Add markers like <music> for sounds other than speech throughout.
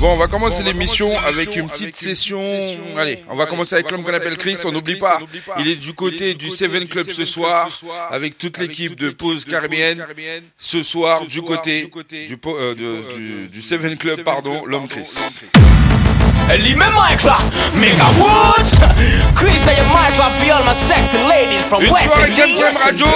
Bon, on va commencer l'émission avec une petite session. Allez, on va commencer avec l'homme qu'on appelle Chris. On n'oublie pas, il est du côté du Seven Club ce soir, avec toute l'équipe de pause caribéenne. Ce soir, du côté du, euh, de- du, du Seven Club, pardon, l'homme Chris. Elle dit, mais Mike là, Mega Wood Chris, say your mic là, for all my sexy ladies from Une West soirée Game Radio.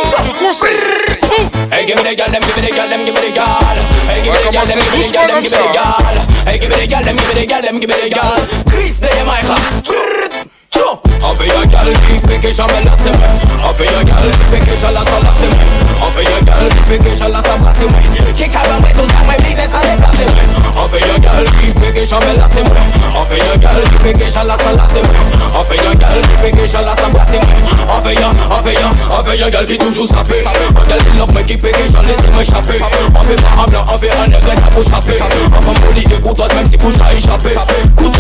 Hey, give me the gal, them, give me the gal, them, give me the gal. Hey, give me the gal, them, give me the gal, them, give me the gal. Hey, give me the gal, them, give me the gal, them, give me the gal. Chris, say your mic. Chou. On fait gal qui fait que jamais la c'est moi. On fait gal qui fait que jamais la c'est la c'est moi. On fait un gal qui fait que jamais la c'est la c'est moi. Qui carrément met tout ça, moi, bise ça déplace moi. On fait un gal qui fait que jamais la c'est moi. On fait gal qui fait que jamais la c'est la c'est moi. On fait un gal qui fait que jamais la c'est la c'est moi. On fait un, on fait un, on fait un gal qui toujours sapé. Un gal qui love qui fait que jamais laisse m'échapper. On fait pas un blanc, on fait un nègre, ça bouge frapper. On fait mon lit écouteuse même si bouge t'a échappé. Écoutez,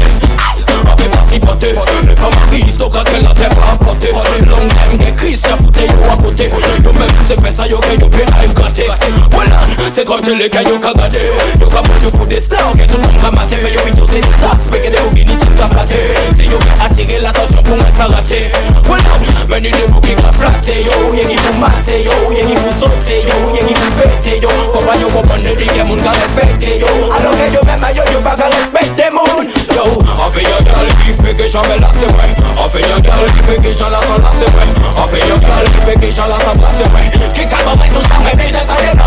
on fait pas tripoter. Les femmes aristocrates qu'elle a tête pas porter. Long time que Chris a fouté yo côté. Yo même c'est fait ça yo que yo à gâter. Voilà, c'est comme tu les que yo ka gade. Yo ka bon yo pour des stars que tout le ka mater. Mais yo yo que des ogini tu ka flatter. Si yo veut attirer l'attention. Voilà, mais ni flatter. Yo, y'a qui pour mater. Yo, y'a qui pour sauter. Yo, y'a qui pour péter. Yo, comment yo comprendre dit que moun ka respecter. Yo, alors que yo yo yo pas ka respecter moun. Yo, un gal qui fait que jamais là c'est vrai. On fait un gal qui fait que jamais là sans là c'est vrai. On fait un gal qui fait que jamais là sans là c'est vrai. Qui calme tout ça mais ça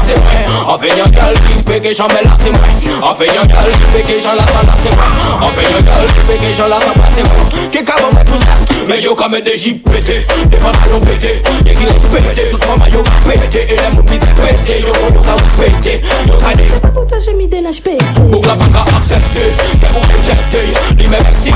c'est vrai. On fait un gal qui fait que jamais là c'est vrai. On fait un gal qui fait que là sans là c'est vrai. On fait un gal qui fait que là sans là c'est vrai. Qui calme tout ça mais yo comme des JPT, des pantalons pétés, y'a qui femme yo ka péter, et les bise péter, yo yo ka respecter, yo ka des Puta j'ai mis des lâches Pour la pas qu'à accepter,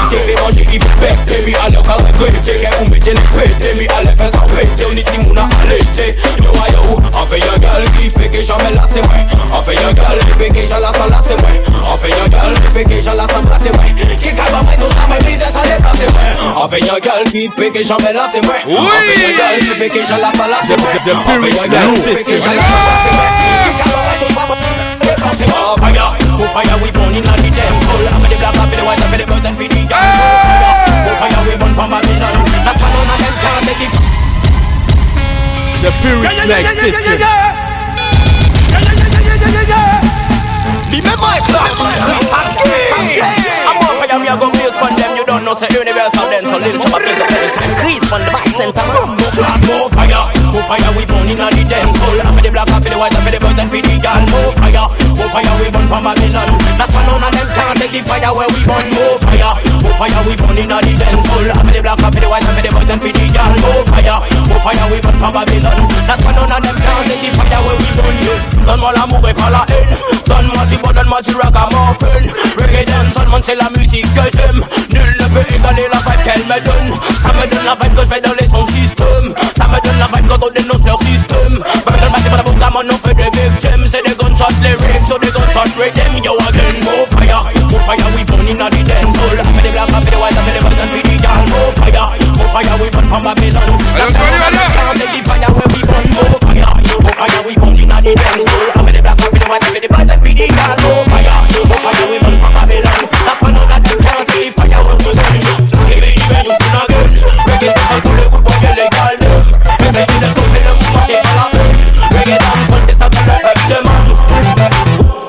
excité, fait manger, il veut péter Lui à l'heure qu'à regretter, qu'elle vous mettez les péter Lui à l'air fait sans péter, on si moun a allaité Yo a yo, on fait un gal qui fait que jamais là c'est vrai On fait un gal qui fait que jamais là sans là c'est vrai On fait un gal qui fait que jamais là sans là c'est vrai Qui calme moi tout ça, mais brise ça déplace c'est vrai On fait un gal qui fait que jamais là c'est vrai On fait un gal qui fait que jamais là sans là c'est vrai On fait un gal qui fait que jamais là sans là c'est vrai Qui calme moi tout ça, mais déplace c'est Fire, go fire, we burn in the temple. I'm the black, the white, the gold and for the young. Go fire, we burn from Babylon. That's why none of them can take it. The Spirit Next Session. Remember my club, I'm on fire, we are gonna from them. You don't know, say universal then, so little chop up in the time. Crease from the back center. More fire, more fire, we burn in the temple. I'm the black, I'm the white, I'm the gold and for the young. More fire, more fire, we burn from Babylon. That's why none of them can take the fire where we burn. More fire, more fire, we burn in the temple. I'm the black, I'm the white, I'm the gold and for the young. More fire, more fire, we burn from Babylon. That's why none of them can take the fire where we burn. Donne-moi l'amour et pas la haine. Donne-moi du bon, donne-moi du ragamuffin. Reggae dance, seulement c'est la musique que j'aime. Nul ne peut égaler la vibe qu'elle me donne. Ça me donne la vibe que je fais dans les sons système. Ça me donne la vibe quand on dénonce leur système. Burn the pour la boucle, mon nom fait des victimes. C'est des gunshots lyrics, so des gunshots rhythm. Yo again, more fire, more fire, we burn in the dance hall. I'm the black, I'm the white, I'm the white, and the young. More fire, more fire, we burn from Babylon. Allez, on y va, allez, allez. Can't take the fire where we burn. More fire, more fire, we burn in the dance hall. I'm the black, I'm the white, I'm the white, and the young. More fire, more fire, we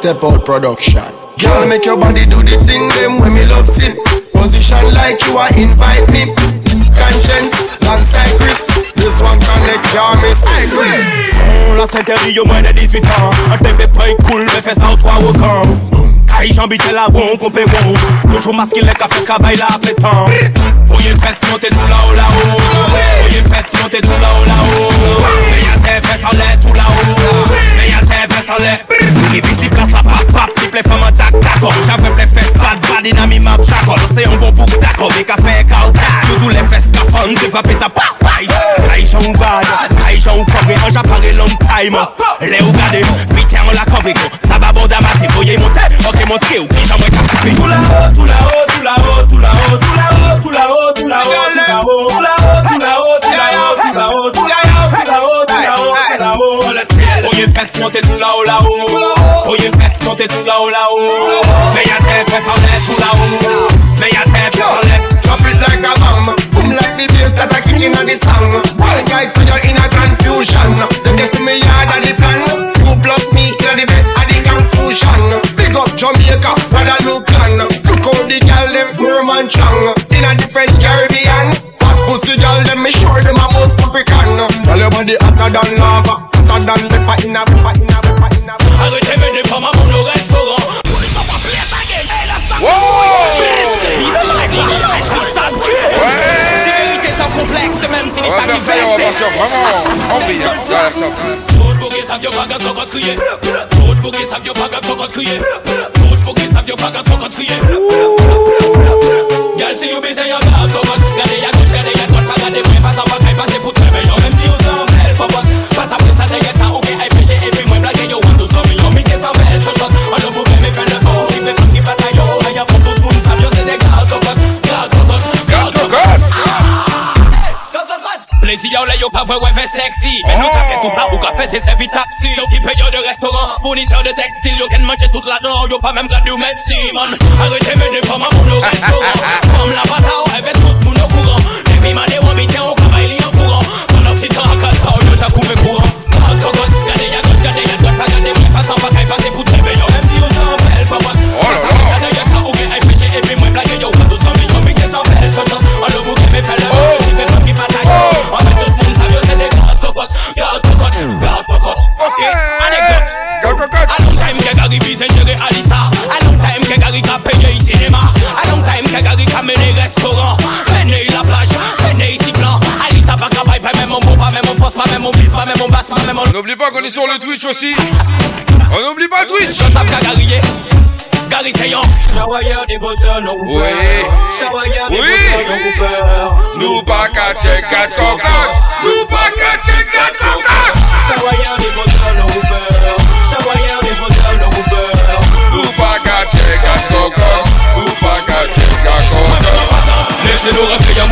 Step out production. Girl, make your body do the thing, them when me love sin. Position like you are invite me. Conscience, alongside Chris. This one connect your miss. Hey, Chris. La Saint-Terry au moins de 18 ans Un TV près cool, mais fait ça au trois au camp Caille j'habite là bon, compé bon Toujours masqué les cafés, travail là après temps Voyez fesses monter tout là-haut là-haut Voyez fesses monter tout là-haut là-haut Mais y'a tes fesses en l'air tout là-haut Mais y'a tes fesses en l'air le faman tak tako Javem le bad bad ina mi mag chakol Se yon bon bouk tako, me ka fe ka ou le fes ka pa pay Kaishan ou ou kobre An japare time, ou gade Pite an la kobre go, sa ba bon damate Voye monte, ok monte ou Tout la ho, tout la ho, tout la ho, tout Tout tout tout Tout tout tout Dans le ciel, voyez fesses monter tout là-haut, oh. là-haut Voyez fesses monter tout là-haut, oh. là-haut Mais y'a tes fesses en l'air tout là-haut Mais y'a tes fesses en l'air Drop it like a bomb Boom like the bass that I kick in on the song One guy so you're in a confusion. They get to me yard and the plan. You plus me in the bed at the conclusion Big up Jamaica, Guadeloupe land Look how the girl them firm and strong. In a different Caribbean. Fat pussy girl them me sure them a most African. Girl your body hotter than lava. Hotter than pepper in a pepper in a pepper in a. Arrêtez mes deux femmes à mon au restaurant Pour les papas plaire ta game Et la sang Il est là, il est là, ça Ouais Vérité sans complexe, même si les On va faire on va partir vraiment en vrille. Hein. Ça a l'air simple. Trop de bouquets, ça vient pas quand on crier Trop de bouquets, ça pas quand on crier Trop de bouquets, ça pas quand on crier Girl, see you busy, you got to got Gardez ya gauche, gardez ya droite, pas gardez moi Passe en bagaille, passez pour très Plaisir, là, yo, pas vrai, ouais, fait sexy. Mais nous, fait tout ça, ou café, c'est vite taxi. Yo, qui paye de restaurant, fournisseur de textile, yo, qu'elle mange toute la dent, yo, pas même gardé ou merci, man. Arrêtez, mais des femmes à mon au restaurant. Comme la bataille, fait tout le monde au. Les filles, Gary vise gérer Alissa A long time que Gary a payé cinéma A long time que Gary a mené restaurant Mené la plage, mené ici plan Alissa pas travail, pas même mon beau, pas même mon poste, pas même mon bis, pas même mon basse, pas même mon... N'oublie pas qu'on est sur le Twitch aussi. On n'oublie pas Twitch. Je tape qu'à Gary, Gary c'est yon Chavoyeur des bosseurs, non Oui. Chavoyeur des Oui. Nous pas qu'à check quatre cocottes. Nous pas qu'à check quatre cocottes. Chavoyeur des bosseurs, non c'est le à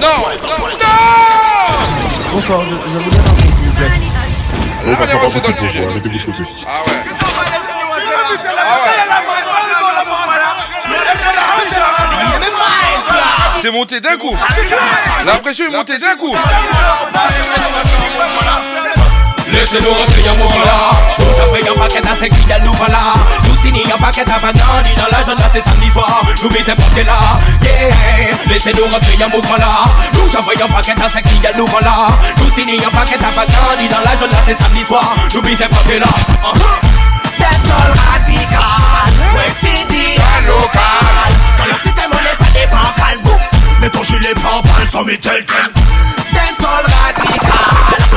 Non, non, Bonsoir, je, vous plaît. Ah, de. Hein, ah ouais. C'est monté d'un coup. La pression est montée d'un coup. Laissez-nous rappeler un mouvement là J'avais un paquet à sexy de nous voilà Nous signons un paquet à banani Dans la c'est samedi soir. Nous mettons porter là Yeah. Laissez-nous rappeler un mouvement là. Nous j'envoie un paquet à nous Nous un paquet à banani Dans la c'est samedi soir. Nous porter là That's all radical. West Indian local. Le système pas des Mais ton sans That's all radical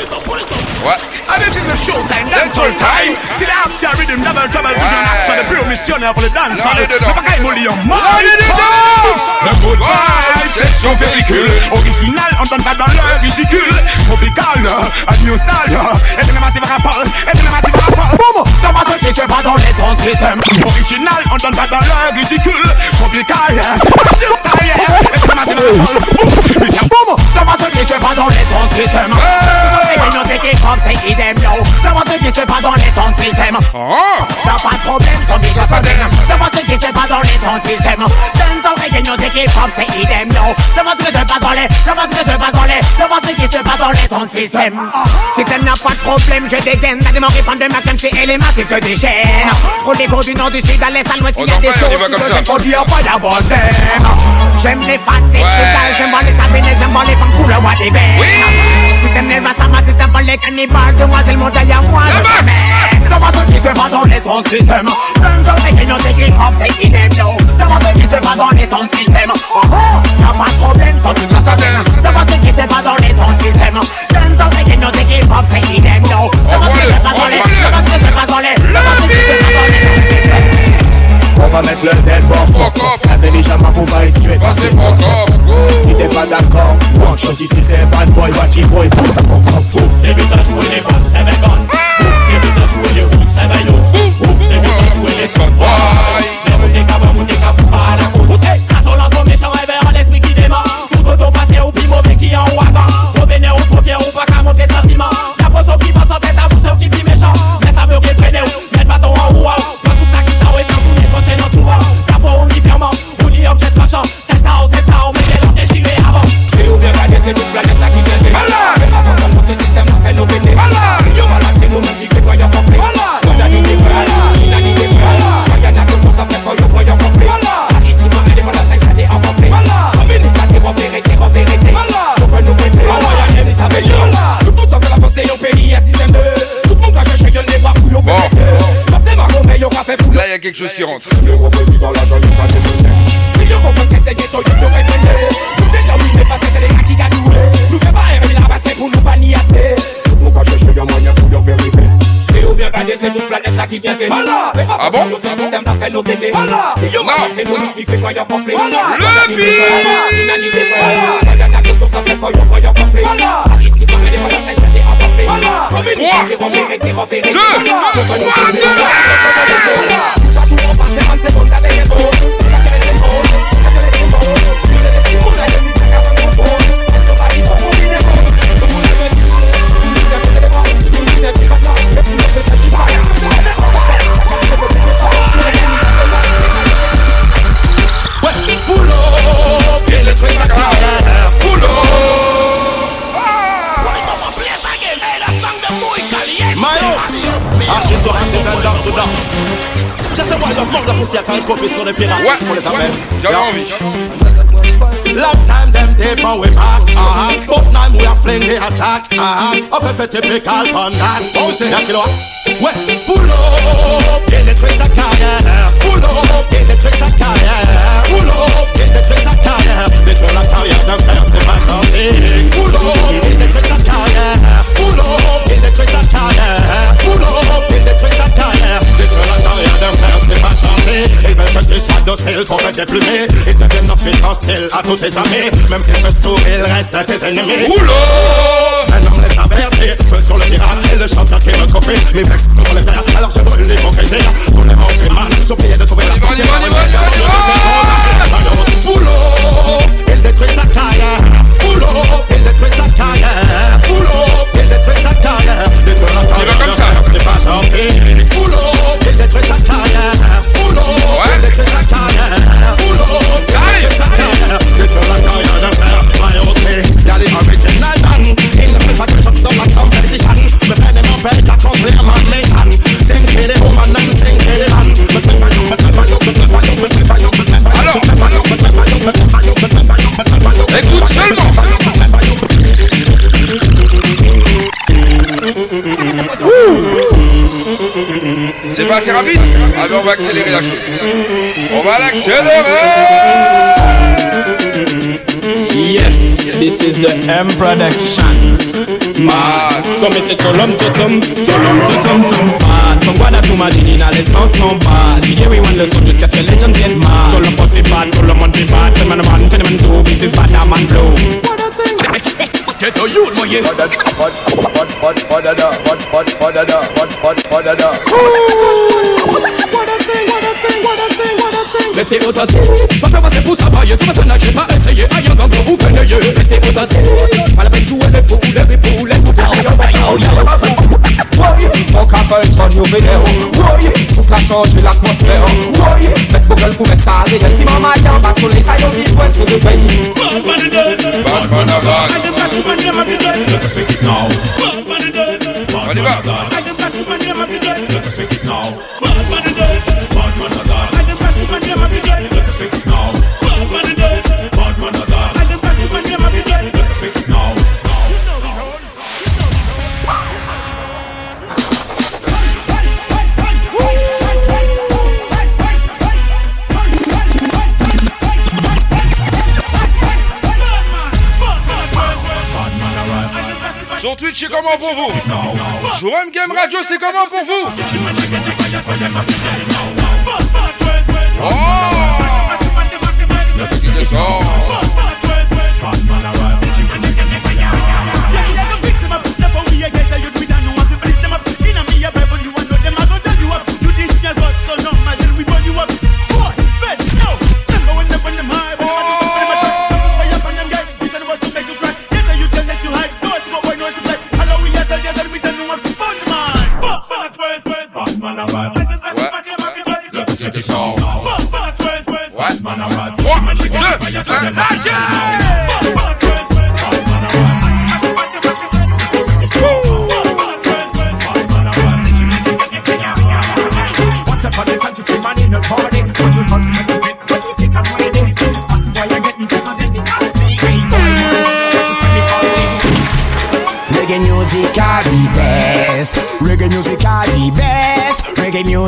Section pellicule. Ouais. And this is a showtime, dancehall all time. time. See the action rhythm, double trouble, vision, action, the pure missionnaire pour le dance. Là, on est dedans. Le bagaille mouli en On est dedans. Le good vibe, section pellicule. Original, on donne pas dans ridicule. Tropical, a new style. Et puis le massif rafale, et puis le massif rafale. Boum, ça va ce qui se dans les sons système. Original, on donne pas dans leur ridicule. Tropical, a new style. Et puis le massif rafale. Boum, c'est ça va ce qui se dans les sons système. Nous c'était comme c'est qui them yo. Ça va ce qui se passe dans les sons système. Oh. T'as pas de problème, son big up again. Ça va ce qui se passe dans les sons système. Dental reggae music hip hop c'est idem yo Je vois ce que se passe dans les Je vois ce que se passe dans les Je vois ce qui se passe dans les sons de système Si t'aimes n'a pas de problème je dégaine T'as des morts qui prennent de ma comme et les massifs se déchaînent Trop d'écho du nord du sud à l'est à l'ouest il y a On des en parle, on y va choses comme que ça. je produire pas d'abord J'aime les fans c'est total J'aime voir les cabinets J'aime voir les femmes pour le roi des bêtes T'aimes les Rastamas Si t'aimes pas les cannibales Demoiselle montagne à moi je t'aimais Je vois ce qui se passe dans les sons de système J'aime le reggae music hip hop c'est idem yo Je vois ce qui se passe dans les sons de système Oh oh Y'a pas de problème sans toute la semaine Je vois ce qui se passe dans les sons de système J'aime le reggae music hip hop c'est idem yo Je vois ce qui se passe dans les Je vois ce qui se passe dans les Je On va mettre le tempo Fuck up. Intelligemment pour pas être tué fuck up. Si t'es pas d'accord, one ici c'est bad boy, boy T'es mis à jouer les c'est vegan T'es mis à jouer les routes, c'est T'es mis à jouer les que nunca Là, il y a quelque chose qui rentre. Ah Le ah Deux. Trois, deux. Danse. Certains voient leur mort la poussière quand ils copient sur les pirates. Ouais, les appelle. J'avais envie. Long time them tape and we back uh-huh. But now we are fling the attack uh-huh. Of a typical conduct Oh c'est un kilowatt Ouais Pull up Il détruit sa carrière Pull up Il détruit sa carrière Pull up Il détruit sa carrière Détruire la carrière d'un père c'est pas gentil Pull up Il détruit sa carrière Pull up Il détruit sa carrière Pull up Il détruit sa carrière Détruire la carrière d'un père c'est pas gentil Ils veulent que tu sois docile qu'on va déplumer Ils deviennent ensuite hostiles à tous tes amis Même s'ils te sauvent, ils restent tes ennemis Oula un homme sur le pirate Et le chanteur qui me copie, mes les Alors je brûle pour les remplir mal de trouver la. Boulot, il détruit sa carrière Boulot, il détruit sa carrière Boulot, il détruit sa carrière la pas fait C'est pas assez rapide Ah ben on va accélérer la chose. On va l'accélérer Yes, this is the M production. Mad. So me say tolom totom, tolom totom tom bad. From Guada to Madinina, les sons sont bad. DJ we want le son jusqu'à ce que les gens viennent mad. Tolom posse bad, tolom on be bad. Tell man man, tell man two, this is bad, man blow. Get a youth, my yeah Restez au tâté Pas faire passer pour travailler Sur ma scène j'ai pas essayé Aïe un gango ou penaillé Restez au tâté Pas la peine de jouer les Les Les poupées. Woy, toute la change de l'atmosphère. Woy, mettre vos gueules pour mettre ça à réel. Si maman y en bas les sides, west of the bay. Bad man a bad. Let us take it now. Bad man, bad. On y va. Let us take it now. Bad man. Sur Twitch, c'est comment pour vous Sur M-Game Radio, c'est comment pour vous Oh Il descend. Let us take it now. Ouais. Man a rat.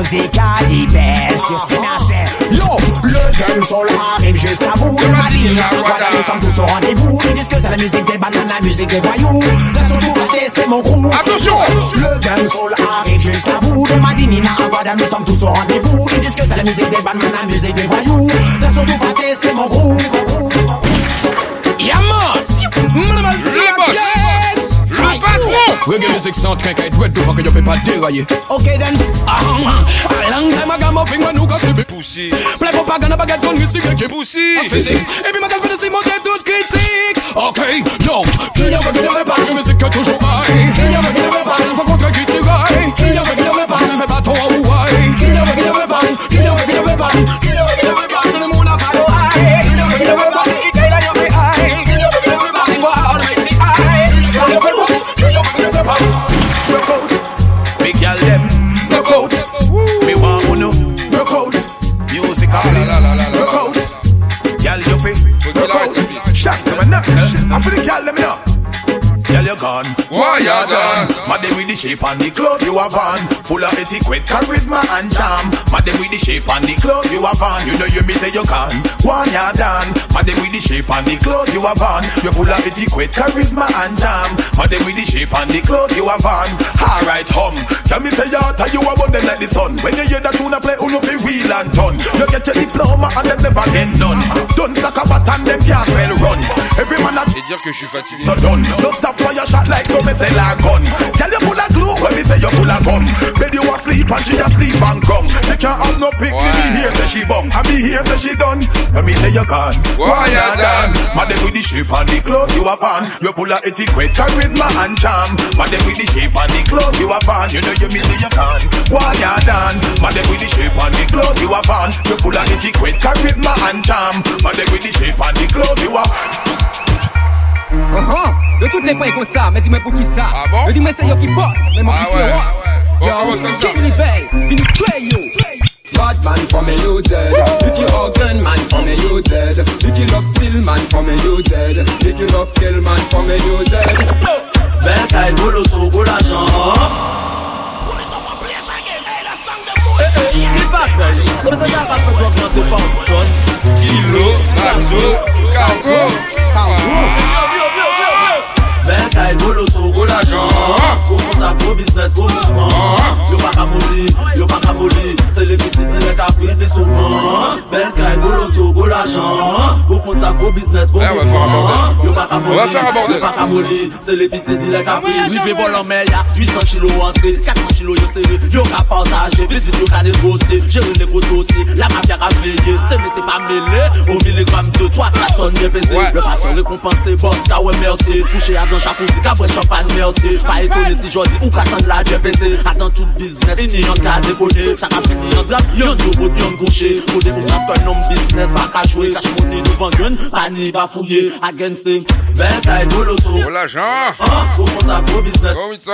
Reggae music are the best. You see me say, yo, le dancehall arrive jusqu'à vous. Le Madrid, la Guada, nous sommes tous au rendez-vous. Ils disent que c'est la musique des bananes, la musique des voyous. Là surtout à tester mon crew. Attention. Le dancehall arrive jusqu'à vous. Le Madinina, Aguada, nous sommes tous au rendez-vous. Ils disent que c'est la musique des bananes, la musique des voyous. Là surtout à tester mon crew. Reggae music sound can't get red before you pay pas dérailler. Okay then. Ah, a long time I got my finger nous casse le Poussi Play propaganda baguette ton musique qui Poussi physique. Et puis ma gueule fait de monter toute critique. Ok, yo. Qui a pas qui ne veut pas la musique toujours high. Gone. Why the shape and the cloth you have on Full of etiquette, charisma and charm. Madam with the shape and the cloth you have on You know you me say you can One you done. Madam with the shape and the cloth you have on You full of etiquette, charisma and charm. Madam with the shape and the cloth you have on Alright hum. Can me say you out you are them like the sun. When you hear that tune I play uno fi wheel and turn You get your diploma and them never get done Done like a bat and them can't well run. Every man a Et dire que je suis fatigué so done. Don't stop for your shot like so me say like gun. Tell you full of glue when me say you full of gum. Bed you asleep and she asleep and come. You can't have no pick me be here till she bum. I be here till she done. When me say you gone. Why you done? Madam with the shape and the clothes you have on. You full of etiquette, charisma and charm. Madam with the shape and the clothes you have on. You know you me say you gone. Why you done? Madam with the shape and the clothes you have on. You full of etiquette, charisma and charm. Madam with the shape and the clothes you have. Uh-huh. De toutes les points comme ça, mais dis-moi pour qui ça. Ah bon? Me dis-moi c'est yo qui boss, mais moi Ah qui ouais, fait ah ross ouais. On Yo, commence comme ça. King Rebel, vini tuer yo. Bad man for me you dead. If you gun man for me you dead. If you love steal man for me you dead. If you love kill man for me you dead. Belle taille, gros sous gros l'argent. Il pas fait, c'est ça ça va faire toi quand t'es pas en sonne. Kilo, Nazo, Cargo. Belle back. taille de l'eau sur gros l'argent Pour mon sabre business pour le Yo pas ramolli, yo pas ramolli C'est les petits direct à prix des souvent Belle caille de l'eau sur gros l'argent Pour mon business pour Yo pas ramolli, yo pas C'est les petits direct à prix Lui fait en mer, y'a 800 kilos entrés. 400 kilos y'a serré, yo qu'a partagé Visite yo qu'a négocié, j'ai rien négocié aussi La mafia a veillé, c'est mais c'est pas mêlé. Au milligramme de toi, ça sonne bien baisé Le passant récompensé, boss, ça ouais merci. Couché à dans chaque Si ka bre champan mersi Pa etone si jodi ou ka san la jepese A dan tout biznes, ini yon ka depone Sa ka fini yon drap, yon dobot, yon gouche Kode pou sa fè nom biznes Pa ka chwe, kache mouni nou van gen Pa ni ba fouye, agen se Ventay do loto. O la jan Ou kon sa pro biznes O mitan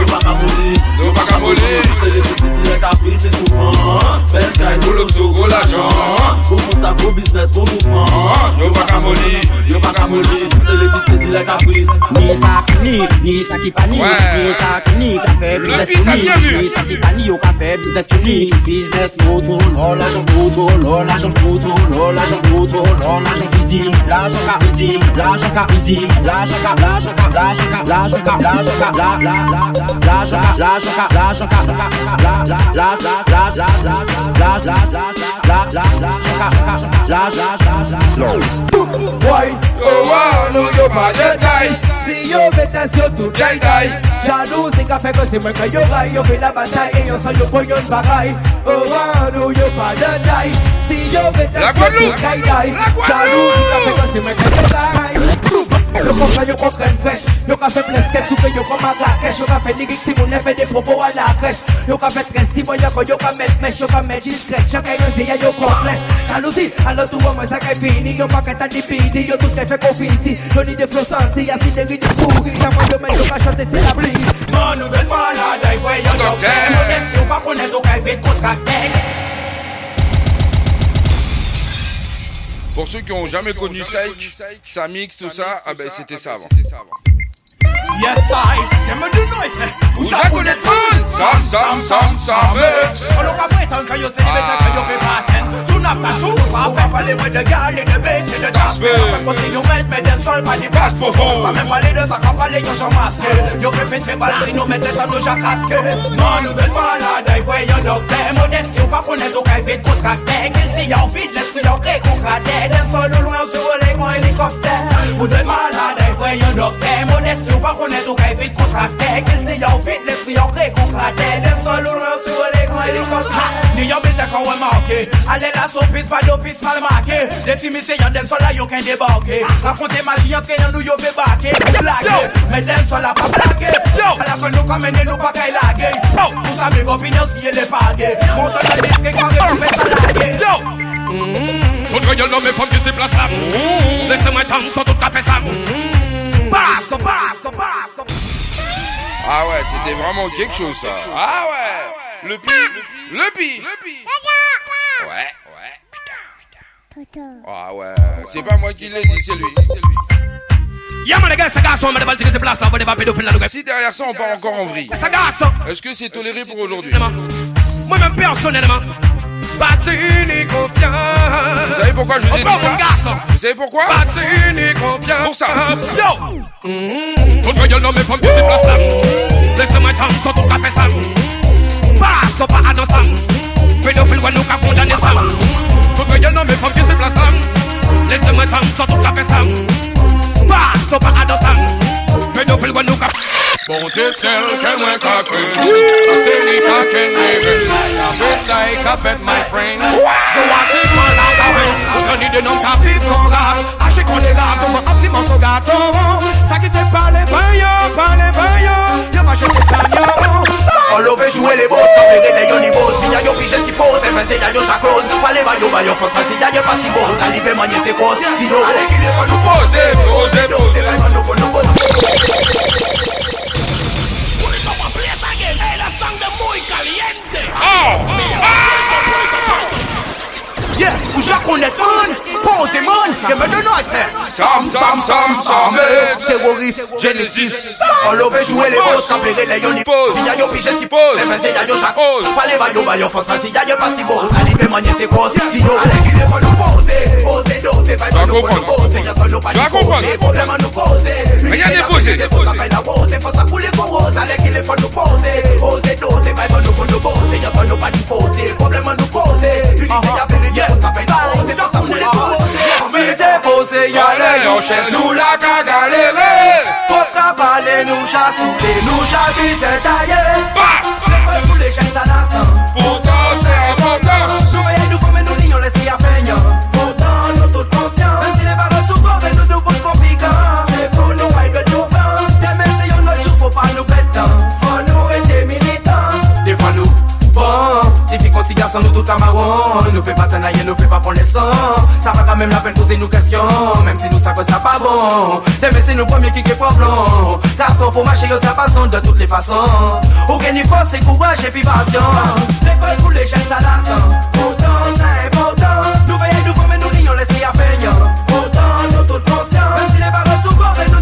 Yo pa ka mouni Yo pa ka mouni Se le piti direk a pri te soufan Ventay do loto. O la jan Ou kon sa pro biznes, pro mouvman Yo pa ka mouni Yo pa ka mouni Se le piti direk a pri Ni sa ki ni, ni sa ki pa ni Ni sa ki ni, ka fe biznes to ni Ni sa ki pa ni, yo ka fe biznes to ni Biznes moto, lò l'ajan moto Lò l'ajan moto, lò l'ajan moto Lò l'ajan fizi, l'ajan ka fizi L'ajan ka fizi, l'ajan ka L'ajan ka, l'ajan ka, l'ajan ka L'ajan ka, l'ajan ka L'ajan ka, l'ajan ka L'ajan ka, l'ajan ka Why? Oh, I know you're my time. Si yo yo tout Gay gay Jaloux qu'a fait que c'est moi que yo Yo fait la bataille et yo sent yo pour yo bagaille Oh wow, nous yo pas de taille Si yo metes La yo Guadeloupe. tout gay gay La Guadeloupe. Jaloux qu'a fait que c'est moi que yo Yo comprends, yo comprends fraîche Yo qu'a fait plein sous que yo à la Yo qu'a fait lyrique si mon fait des propos à la crèche Yo qu'a fait très si moi yo yo qu'a mettre mèche Yo qu'a mettre jean stretch Yo qu'a yo c'est yo complexe Jalousie, alors tout moi ça qu'a fini Yo pas qu'à t'en pidi Yo tout qu'à fait confiti Yo ni des flots sentis Y'a si des rides pourris Y'a moi yo mais yo qu'a chanter c'est la brise Mon nouvel malade, ay voyons docteur Modeste ou pas connaître ou qu'elle fait contracter Pour ceux qui n'ont jamais connu Saïk, Samix, tout ça, ah ben c'était ça avant. After tune Pop up all with the girl in the bench in the dance Gospel. Fait qu'on si you met me dem sol pas di passe pour vous Pas même parler de ça quand parler yo j'en masque Yo fait péter balle si nous mettez dans nos jacques casque Non nouvelle malade ay voyons docteur Modeste ou pas connaître ou qu'elle fait contracter Qu'il si y'en vide l'esprit y'en crée concrater Dem sol au loin sur les coins hélicoptère Nouvelle malade ay voyons docteur Modeste ou pas connaître ou qu'elle fait contracter Qu'il si y'en vide l'esprit y'en crée concrater Dem sol au loin sur les coins hélicoptère Ni yo bite quand on marqué Allez la opis, pa mal make De ti yon dem yo. Ken debake yon nou yo. Ve bake men dem pa nou kamene nou pa kay lage le page Mon diske pou salage gueule se là. Laissez-moi danser tout à fait ça. Ah ouais, c'était vraiment quelque chose ça. Ah ouais. Le pi, le pi, le pi Ouais. Ah ouais, c'est pas moi qui l'ai dit, c'est lui. Yeah, man, les gars, c'est garçon, mais c'est que c'est place là, vous pas pédophile là, le gars. Si derrière ça on part encore en vrille, garçon. est-ce que c'est toléré pour aujourd'hui? Moi-même, personnellement, bâti ni confiance. Vous savez pourquoi je vous ai On dit ça? Vous savez pourquoi? Bâti ni confiance. Pour ça. Yo! Votre gueule placent là. Temps tout fait ça. Passe, pas à ça. Pédophile, ouais, nous qu'à condamner ça. Gueule dans mes femmes qui se placent là. Laissez-moi temps sur tout fait ça. Passe, pas à nos ça. Pédophile, ouais, nous qu'à Bon Dieu seul que moi qu'a cru C'est lui qu'a rêve La bête qu'a fait my friend Je vois si je m'en la carré Autant de nom qu'a fait mon gars Che konde gato, mwen ati mwen so gato Sa ki te pale banyo, pale banyo Yo. Mwen jete tanyo Olo ve jwe le boss, tape rele yo ni boss. Finya yo pije si pose, efe se ya yo chakroz Pale bayo bayo fos, pati ya yo pasi boss. Salive manye se koz, si yo Ale ki le fan nou pose, pose, pose Fay man nou kon nou pose. Put it up a place again, hey la sang de muy caliente. Oh! Yeah, ou já connaît man, pose man, y'a me de noise Sam, Sam, Sam, Sam, Terroriste, Genesis. On veut jouer les boss, comme les relais yo ni Pose. Si y'a yo pige si Pose. c'est y'a yo chaque. Pas les bayo bayo, force pas si y'a yo pas si beau. Ça lui fait manier ses Si yo allez qu'il est faut nous poser Poser, doser, vas nous poser. Y'a qu'on nous pas poser. Problème à nous poser. Rien n'est posé. Faut ça couler qu'on rose Allez qu'il est faut nous poser Poser, doser, pas nous pour nous poser. Y'a qu'on nous pas dit poser Problème à nous poser. Unité y'a Yale yon ches nou la ka galere Pot ka pale nou jasoule Nou javise taye Bas! Pou le chen sa nasan Pouta Car sans nous tout amarrons Nous fait pas tenailler, nous fait pas prendre les sangs. Ça va quand même la peine de poser nos questions Même si nous ça que ça pas bon. Demain c'est nos premiers qui qu'est problème Car sans faut marcher, ça passe de toutes les façons. Aucun n'y force, c'est courage et puis passion. L'école pour les jeunes, ça la sent. Pourtant, ça est Nous veillons, nous formons, nous lions, laissez y faire Pourtant, nous tout conscients. Même si les parents sont pauvres,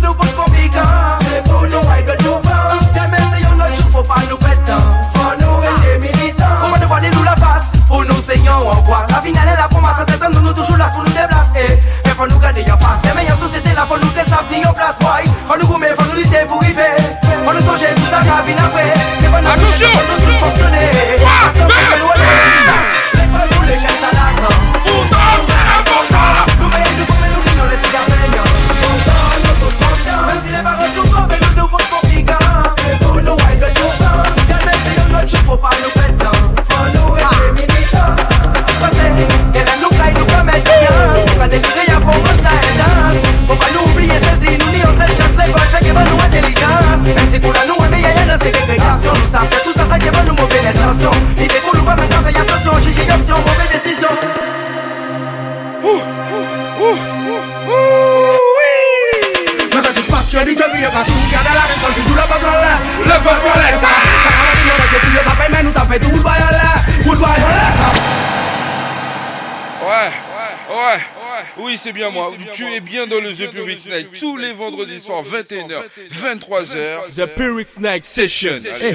c'est bien moi. Tu es bien dans le The Public Night tous les vendredis soirs, 21h, 23h. The Pyrrhic Snake Session. Eh,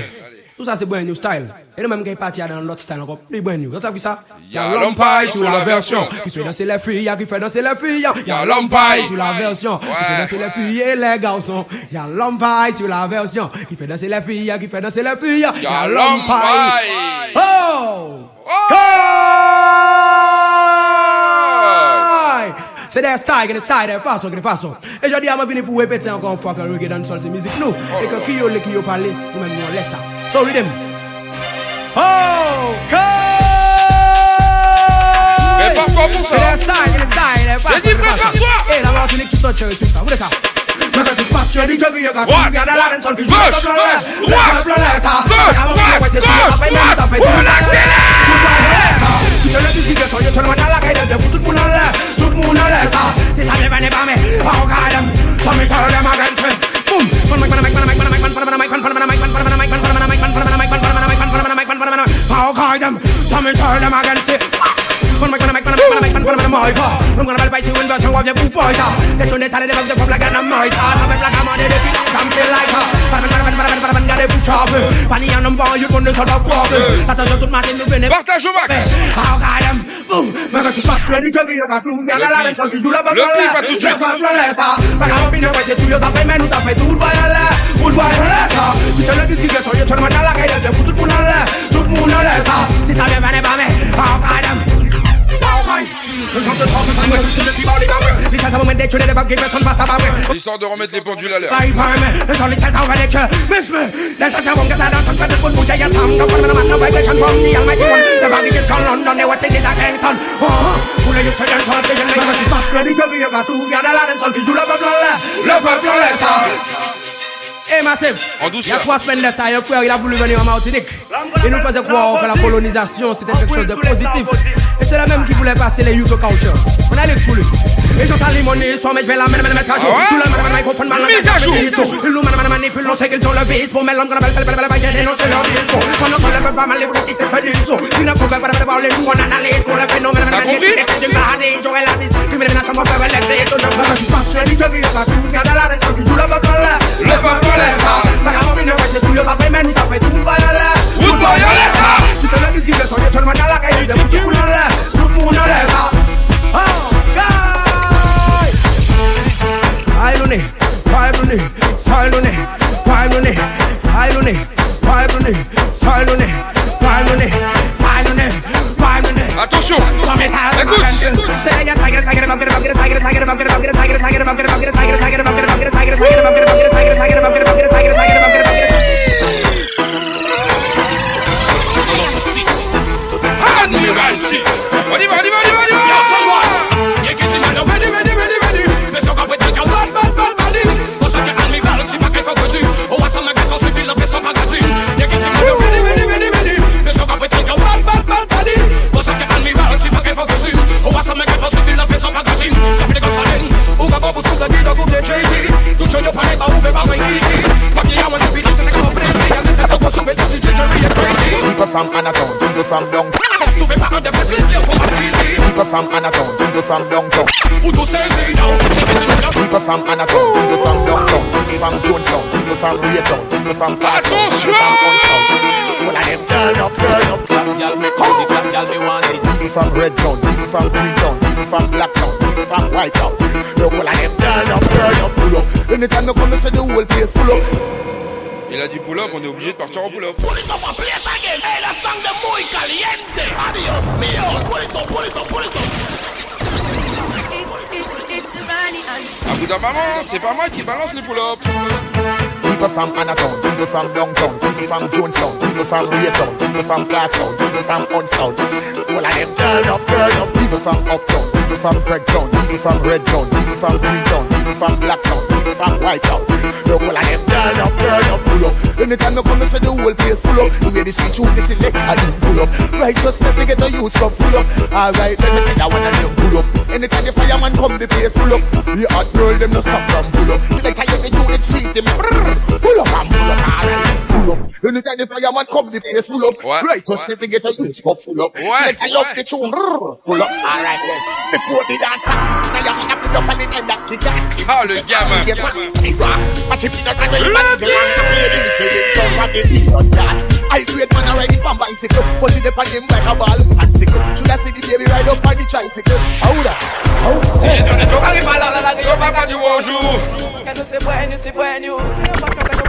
tout ça c'est bon new style. Et nous même qui est parti dans l'autre style encore plus bon new. Vous savez ça? Y'a l'Empire sur la version qui fait danser les filles, qui fait danser les filles. Y'a l'Empire sur la version qui fait danser les filles et les garçons. Y'a l'Empire sur la version qui fait danser les filles, qui fait danser les filles. Y'a l'Empire. Oh! Oh! Se de style gen de style, de fason gen de fason E jodi a man vini pou repete ankon fwa Kan reggae dan sol se mizik nou E kan ki yo le ki yo pale, nou men yon lesa So rhythm Oh, kay E pa fwa pou sa Se de style gen de style, de fason gen de fason E la man vini ki son chere sou sa, wou de sa Mwen se se pas chwe di jogi yo ka Sou gada la den sol ki jwa Mwen se se pas chwe di jogi yo ka Mwen se se pas chwe di jogi yo ka sais le disque de son, yo, tout le la caille de tout le monde là. Tout le monde là, ça. C'est ta bien, venez pas, mais. Oh, God. So me tell them again, friend. Boom. Me tell pan, Con mày something like her. Histoire de remettre les pendules à l'heure. Eh Massif, il y a trois semaines de ça, un frère il a voulu venir en Martinique. Il nous faisait croire que la colonisation c'était quelque chose de positif. Et c'est la même qui voulait passer les au culture. On a les pour Ella salí monis, soit mettre la main, mettre cache. Tout le monde, mettre confond mal, à jour. L'eau, man, manipule, on sait qu'ils sont le bis. Pour mes langues, belle, belle, belle, belle, belle, non, c'est leur bis. Quand on ne peut pas mal, les petits, c'est ce disso. Tu n'as pas peur de parler, nous, on analyse. Pour le phénomène, man, c'est une paradis, j'aurais la dis. Tu me donnes à moi, faire l'essai, tout le monde. Parce que l'idée, c'est pas tout, garde la règle, tu joues le peuple là. Le peuple là, ça. Ça va, mais ne va, c'est tout le peuple, mais ça fait tout le bail là. Tout le bail là, ça. Tu sais, le disque, le son, tu le monde à la caille, de tout le monde là. Tout Style on it, vibe on it, style on it, vibe on it, style on it, vibe from Anatown, people from downtown, people from Jonestown, people from Raytown, people from Clarkstown, people from Hunstown. All of them turn up, turn up, clap y'all me crazy, clap y'all me want it. People from Redtown, people from Greentown, people from Blacktown, people from Whitetown. Look, all of them turn up, turn up, pull up. Anytime they come, they say the whole place full up. Il a dit pull up, on est obligé de partir en pull up. Pull it up and play it again. Hey, la sang de muy caliente. Adios mío. Pull it up, pull it up, pull it up. À bout d'un moment, c'est pas moi qui balance les pull up. People from Anatown, people from downtown, people from Jonestown, people from Raytown, people from Clarkstown, people from Hunstown. All of them turn up, turn up. People from Uptown, from Craigtown, people from Redtown, people from Greentown, people from Blacktown, people from Whitetown. Look, all of them turn up, turn up, pull up. Anytime they come, they say the whole place full up. The way they see through, they select and you pull up. Righteousness, they get the youth come full up. Alright, let me say that one and you pull up. Anytime the fireman come, the place full up. The hot girl, them no stop from pull up. Select how you be do the treat them. Pull up and pull up, alright. Pull up. Anytime the fireman come, the place full up. Righteousness, they get the youth come full up. Select how you the tune. Pull up, alright then. Before the dance now you wanna pull up and then end up the dance. Ah, le gamin. Get money, say rock. Watch it, peanut, and when you back the line, the lady, say it, come from the peanut yard. I great man, I ride it bicycle. Put it up on him like a ball and sickle. Should I see the baby ride up on the tricycle? How that? How Yo, papa du bonjour. c'est bueno, c'est bueno. C'est un paso que no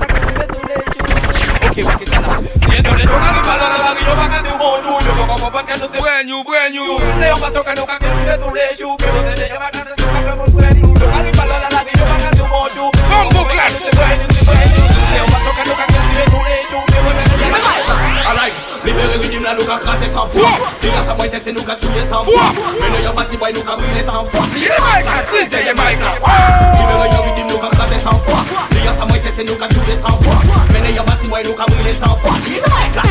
jours. Ok, ok, chala. Siendo le toca mi pala, la yo va a bonjour. Yo como papá que no se bueno, bueno. C'est un paso que no va a cultiver tous les jours. Pero desde yo va a cantar, toca como bueno. Toca mi pala, la yo va a bonjour. Bombo clutch. C'est bueno, c'est bueno. C'est un paso que no va a cultiver tous les jours. Pero desde yo va a cantar. Alright, libéré rhythm là, nous qu'à crasser sans foi. Figure ça, boy, nous qu'à tuer sans foi. Mais nous y'a bâti, boy, nous qu'à brûler sans foi. Jamaica, Chris de Jamaica. Libéré y'a rhythm, nous qu'à crasser sans foi. Figure ça, boy, tester, nous qu'à tuer sans foi. Mais nous y'a bâti, boy, nous qu'à brûler sans foi. Jamaica,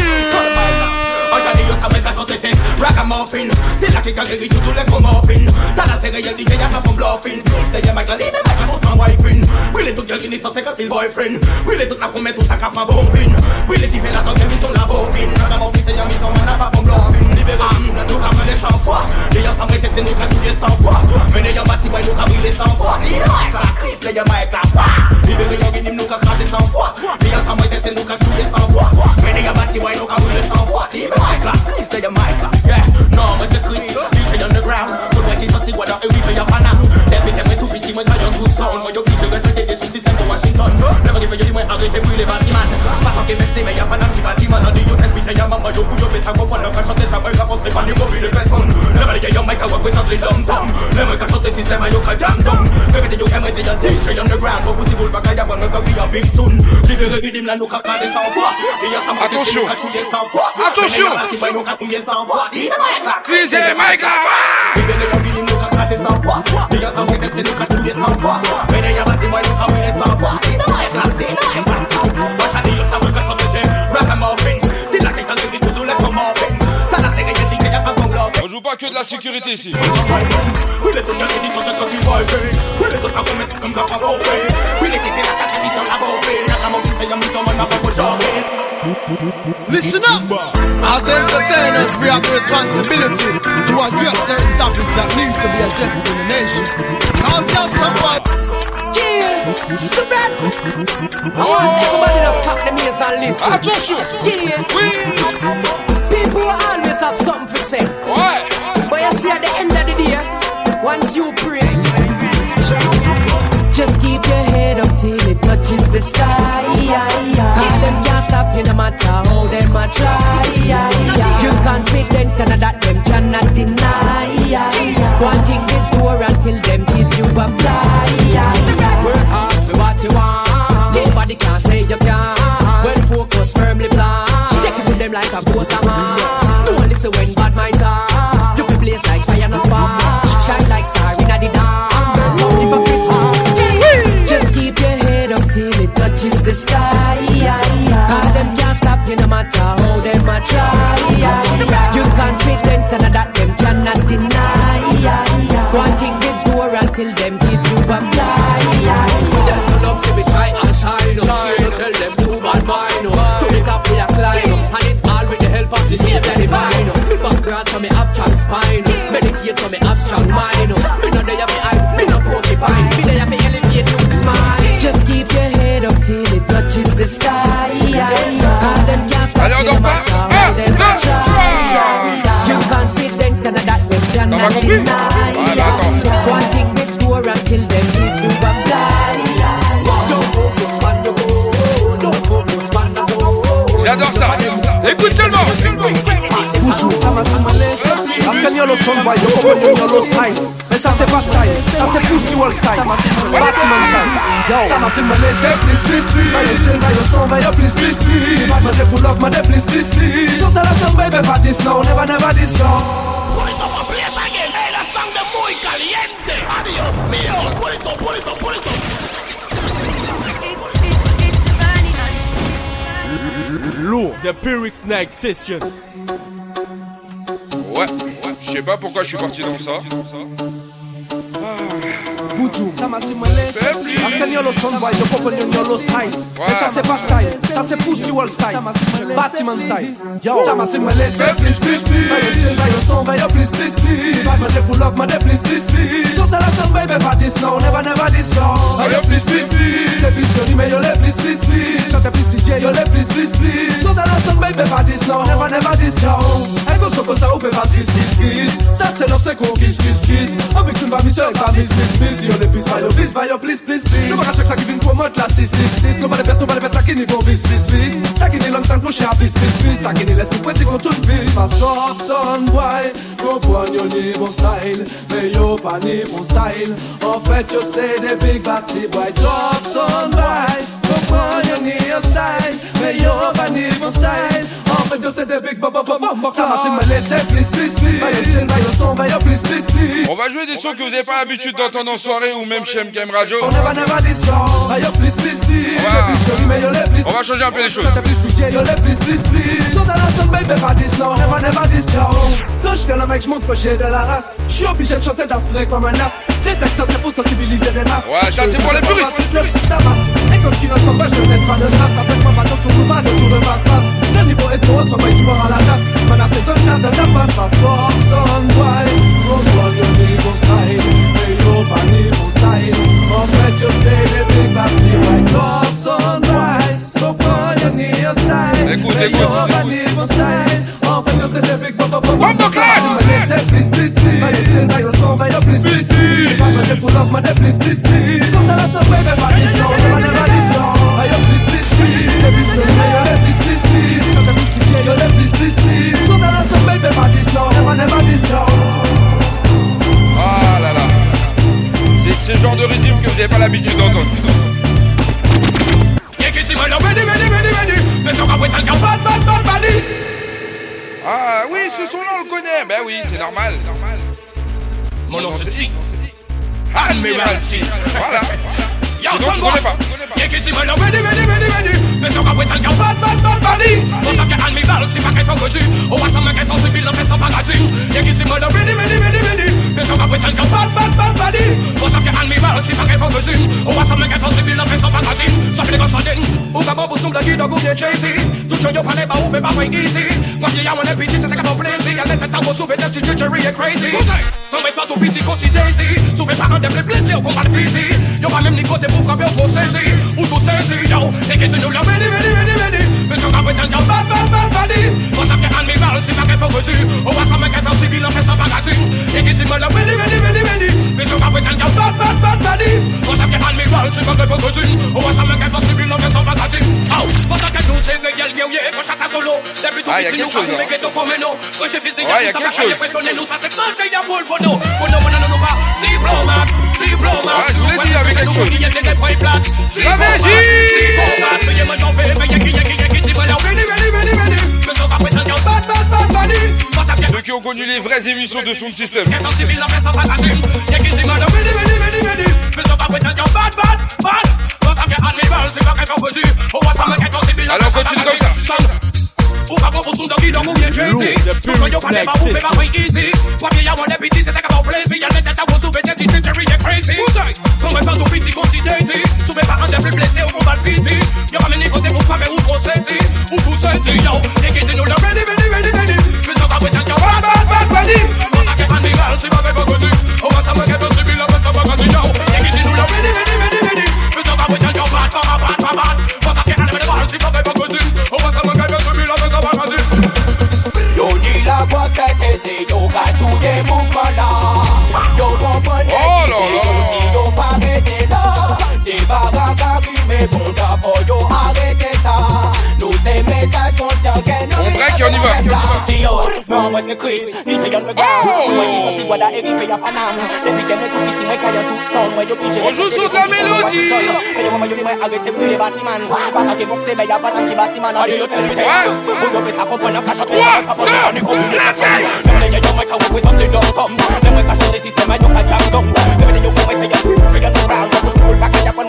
Aujourd'hui, yo savais qu'à chanter c'est ragamuffin C'est là qu'il a guéri tous les comoffins T'as la série, y'a dit qu'il y a pas pour bluffing Please, t'es Jamaica, leave me like a boss and wifing Oui, les tout qui ont 150 000 boyfriend? Oui, les tout qu'on met tout ça qu'à pas bombine Oui, les qui fait la tente, mis ton la bovine Ragamuffin, c'est y'a mis ton man à pas pour bluffing Libéré, nous qu'à mener sans foi Les y'a sans c'est nous qu'à tuer sans foi Venez y'a bâti, boy, nous qu'à brûler sans foi Jamaica, Chris, les Jamaica, Libéré, y'a guéri, nous qu'à cracher sans foi Les y'a sans c'est nous qu'à tuer sans foi Venez y'a bâti, boy, nous qu'à brûler sans foi Jamaica, Chris, les Jamaica Yeah, non, mais c'est Chris, DJ underground Tout le monde qui sorti, what a every your panam Depuis que moi tout moi j'ai un good sound Moi obligé de respecter des sous-systèmes son you on on on on on on Attention Attention Crise les caca Listen up! As entertainers, we have the responsibility to address certain topics that need to be addressed in the nation. Now, just someone. Stupid. I want everybody to stop the ears and listen. Attention. Yeah. We. People always have something to say. Why? But you see at the end of the day, once you pray, just keep your head up till it touches the sky. Cause them can't stop you no matter how them a try. You confident and that them cannot deny. One thing is door until them give you a fly. Nobody can say you can't. Well focus firmly plan. Take it to them like a boss a man. Don't listen when bad mind talk. You can place like fire no spark. Shine like star in the dark. Heart. Just keep your head up till it touches the sky. Cause them can't stop you no matter how them a try. You confident and that them cannot deny. One thing they door until them so me have strong mind. Oh. Me no there fi hide, me no porcupine. Me there fi elevate you smile. Just keep your head up till it touches the sky. Cause them can't stop me no matter how them try. You confident and that them cannot deny. Ascaniolo Soundboy, yo como Niolo Styles Mais ça c'est pas style, ça c'est Pussy World Style. Batman Style. Yo, ça m'a c'est money, c'est please please please. By your style, by your song, by your please please please. Bad man, they pull up, man, they please please please. So tell us some baby, but this no, never never this yo Adiós mío, pulito, pulito, pulito. Lourd, The Piwyx Night Session. Je sais pas pourquoi je suis parti dans ça. M'a c'est money Ascaniolo Soundboy, yo como Niolo Styles Mais ça c'est pas style, ça c'est Pussy World Style. Batman Style. Yo, ça m'a c'est please please please. Style, by your song, by your please please. Please. Bad man, they pull up, man, they please please please. So tell us some baby, but this no, never never this yo your please please please C'est plus joli, mais yo les please please please. Chante plus DJ, yo les please please please. So tell us some baby, but this no, never never this yo Ego choco ça ou peut pas kiss kiss kiss Ça c'est l'offre, c'est qu'on kiss kiss kiss. Un big tune, va miss, yo, va miss miss miss Yo please, by your please, your please please please. Nou baka chek sa ki vin promote la 666 Nou bade pes, nou bade pes sa ki ni bon bis bis bis Sa ki ni lang san klouche a bis bis bis Sa ki ni les pou preti kon tout bis Pas drop son boy Kompon yo ni bon style. Me yo pa ni bon style. En fait yo se de big bati boy. Drop son boy Kompon yo ni style. Me yo pa ni bon style On. va jouer des sons que vous n'avez pas l'habitude d'entendre en soirée ou même chez MKM Radio. On va changer un peu les choses. DJ, yo les please please please So tell us some baby, pas this no, never never this yo. Quand je fais le mec, je montre que j'ai de la race. Je suis obligé de chanter d'abstrait comme un as. Les textes, c'est pour sensibiliser les masses. Ouais, ça, c'est pour les puristes. Ça va. Et quand je kille ensemble, je ne laisse pas de trace Ça fait pas pas de tour, pas de tour de passe-passe Le niveau est trop sans tu vois à la tasse. Maintenant c'est comme ça, de ta passe. Passe toi, son boy Reprends yo niveau style. Mais yo pas niveau style. En fait, je sais les big parties White top, pop, pop, pop Bombo class! C'est please, please, please By your style, by your song, by your please, please, please Pas de pull up, man, please, please, please Sometimes I baby, but this no, never, never this yo By your please, please, please C'est plus joli, mais yo les please, please, please Chante plus DJ, yo les please, please, please Sometimes I baby, but this no, never, never this yo Ah là là. C'est ce genre de rythme que vous n'avez pas l'habitude d'entendre. Ah oui, ce son-là, on le connaît. Ben oui, c'est normal. Mon nom c'est T. Admiralty. Voilà. Y'a un son pas. Y'a qui s'y mène, venu, venu, venu, venu. Mais on va boire le bad, bad, bad, bad. On sait qu'Admiralty, pas qu'elle soit connue. On voit mais qu'elle soit subie, l'on fait sans paradis. Y'a qui s'y mène, venu, venu, venu. Mais son capouet, t'as bad, bad, bad, body. On savent que Admiral T, pas qu'elle faut que tu. On va s'en mettre, faut subir, fait sans paradis. Ça fait les gosses en den. Ou capable pour sombrer, qui doit goûter Chasey. Tout chaud, yo, pas les bas, ou fait pas break easy. Quand il y a mon épiti, c'est ça qui va plaisir. Y'a les têtes à vous sauver, des petits jury est crazy. Sans mettre pas tout petit, continue Daisy. Sauver pas un des blessés, au combat de physique. Y'a pas même ni côté pour frapper, au saisi. Ou tout saisi, yo. Et qui tu nous l'as ready, ready, ready, ready. Mais son capouet, t'as bad, bad, bad, savent que Admiral T, pas qu'elle faut que tu. On va s'en mettre, faut subir, fait sans paradis. Et qui tu me bad, bad, bad, body. On savent que Admiral T, pas qu'elle faut que tu. On va s'en mettre, faut subir, fait sans paradis. Oh, pour ça que nous, c'est réel, guerrier, quand chacun solo. Depuis tout Ah, y a petit, quelque nous, chose, quand hein. nous, ghetto formés, nous. Quand j'ai visité, Ouais, y a ça quelque chose. bono. Bono, bono, je avec quelque Ceux qui ont connu les vraies émissions de Sound System. Comme ça. Son- Ou pas bon pour son doggy, donc ou bien Tracy. Tout le monde, yo, pas des babous, fait pas way easy. Soit bien, y'a mon épiti, c'est ça qui va plaisir. Y'a les têtes à vous soulever, des idées, Jerry est crazy. Sans même pas tout petit, continue Daisy. Soulevé par un des plus blessés au combat de physique. Y'a pas même ni côté pour frapper ou trop saisi. Ou tout saisi, yo. Les qui nous le ready, ready, ready, ready. Mais on va wait until bad, bad, bad, body. On a fait un miracle, c'est pas fait pour que tu. Nous On break et on y va. Non moi c'est Chris Ni te yon me gars Moi qui sorti et rive y'a Paname Depuis que me tout qui me caille tout Moi yo pige On joue sur la mélodie. Et yo moi yo dis moi arrêtez brûler bâtiment Parce que vous c'est y'a pas qui bâtiment Allez yo tell me Pour yo pète à comprendre qu'à chaque fois on est comme une nation J'aime les yo moi qu'à vous comme les dom comme Les moi qu'à changer système yo qu'à jam down Les moi yo comme c'est y'a Fais y'a tout round Vous school back y'a pas moi qu'à be the big two Yo dis la bonne tête Si tout à tout des mouvements là Yo comprenez que si vous si yo pas arrêter Des bagages qui me font ta pour yo arrêter ça Tous ces messages conscients que nous venez pas de la même Yo dis moi Chris T'es quoi qui fait la ville Mettez yo lisa mi bâtiment N'est pas yo moi pas comics Moi dans moi je suis moi pas cache Je pas cache pas cache Faut dire ça moi moi pour pas bonne business Comme je suis moi pour ça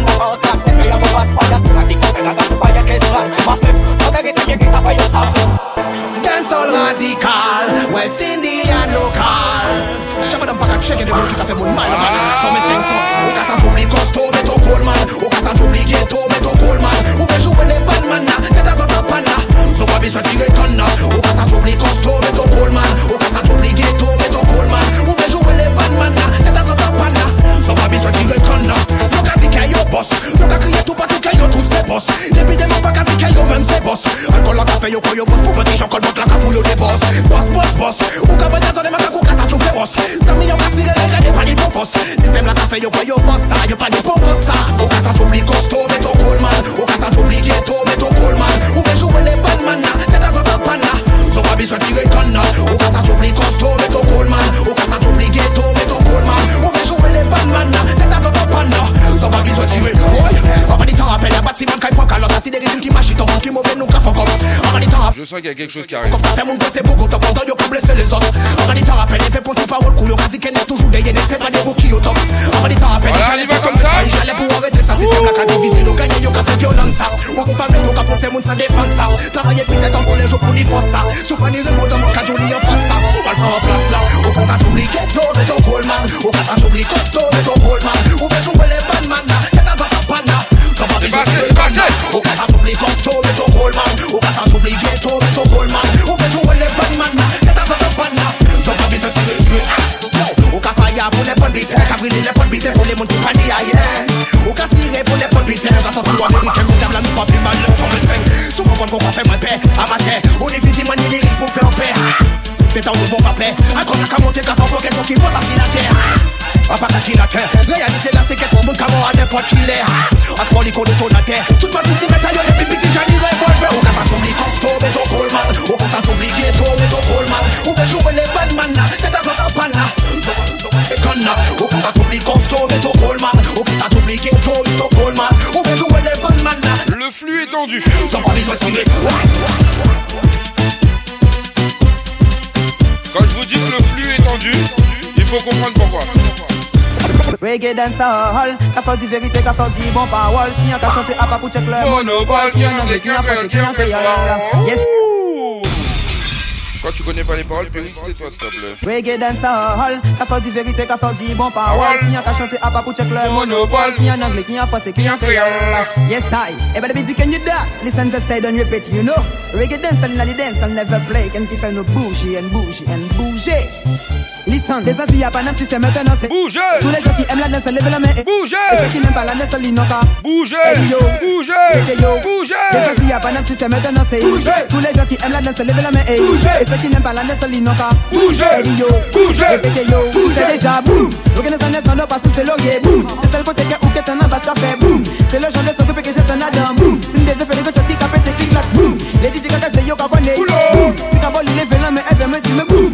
Radical, West Indian local. J'avais d'un pack à checker de qui ça fait mon mal, man. Sans mes cinq cents, au cas sans oublier costaud, mais ton coleman. Au cas sans oublier ghetto, mais ton coleman. Où vais jouer les bandman, t'es dans un pana. Sans pas besoin de tirer conna. Au cas sans oublier costaud, mais ton coleman. Au cas sans oublier ghetto, mais ton coleman. Où vais jouer les bandman, t'es dans un pana. Sans pas besoin de tirer conna. Yo qu'a dit qu'il y a boss. yo tout se boss Depi deman pa kati ke yo men se boss Alkol la yo yo boss Pou vete jan kol bot la kafou yo de boss. Boss, boss, boss. Ou ka bete zon e maka kou kasa chou feros Zami yo mati le le de pa li pou fos Sistem la kafe yo kon yo boss sa Yo pa li pou fos sa Ou chou pli kosto me to kol man. Ou chou pli me to kol man. Ou le ban man na zon ta pan na Sou pa maximum prend je sens qu'il y a quelque chose qui arrive. Comme mon c'est beaucoup, t'as pendant, blessé les autres. En réalité, rappelle, fait pour ton dit qu'elle est toujours des c'est pas des au top. Rappelle, j'allais comme ça. J'allais pour arrêter ça, système la divisé, nous gagner, y'a fait violence ça. Ou qu'on parle, y'a pensé, mon sans défense ça. Travailler en pour les pour les ça. Sous pas les mots dans mon cas, j'oublie en face ça. Sous pas le en place là. Ou qu'on oublié, qu'est-ce que t'as oublié, qu'est-ce oublié, qu'est-ce que t'as oublié, Sans pas besoin de conna. Au cas j'oublie costaud, mais ton coleman. Au cas j'oublie ghetto, mais ton coleman. Ou bien jouer les bandman là. T'es dans un tapana. Sans pas besoin de tirer sur Au cas fire pour les potes bitaires. Qu'a brisé les potes bitaires pour les monter panier ailleurs. Au cas tirer pour les potes bitaires. Qu'a sorti l'américain, nous avons la nous pas plus mal. Sans respect. Souvent quand on fait moins paix. Amateur. On est physiquement ni les risques pour faire paix. T'es en nouveau rappel. Encore la qu'à monter qu'à faire pour question qui pose assis la terre. A pas qui la terre. Réalité là c'est qu'être bon comme à n'importe qui l'est. A trois les de ton le flux est tendu. Sans pas besoin de Quand je vous dis que le flux est tendu Il faut comprendre pourquoi. Reggae dancehall, qu'a fait du vérité, qu'a fait du bon parole. Si on t'a chanté à pas pour check le monopole, qui en anglais, qui en français, qui en créole. Yes. Quand tu connais pas les paroles, Périx, tais-toi, s'il te plaît. Reggae dancehall, qu'a fait du vérité, qu'a fait du bon parole. Si on t'a chanté à pas pour check le monopole, qui en anglais, qui en français, qui en créole. Yes, I. Everybody, can you that? Listen, just stay, don't repeat, you know. Reggae dance, and the dance, and never play. Can keep no bougie and bougie and bougie. Listen, les Antilles, y'a pas d'un petit c'est maintenant c'est Bougez! Tous les gens qui aiment la danse, lèvez la main. Bougez! Et ceux qui n'aiment pas la danse, l'inoka Bougez! Hey yo. Bougez! Yo. Bougez! Les Antilles, y'a pas d'un petit c'est maintenant c'est Bougez! Tous les gens qui aiment la danse, lèvez la main. Bougez! Et ceux qui n'aiment pas la danse, l'inoka Bougez! Hey yo. Bougez! Répétez yo. C'est déjà boum. L'organisation ne passe c'est laurier boum. C'est celle côté que ou que t'en as ça fait boum. C'est le genre de son que j'ai ton adam boum. C'est une des effets de gauche qui capte tes clics là boum. Les DJ quand c'est yo kabone boum. Si kabole il est vélan mais elle veut me dire boum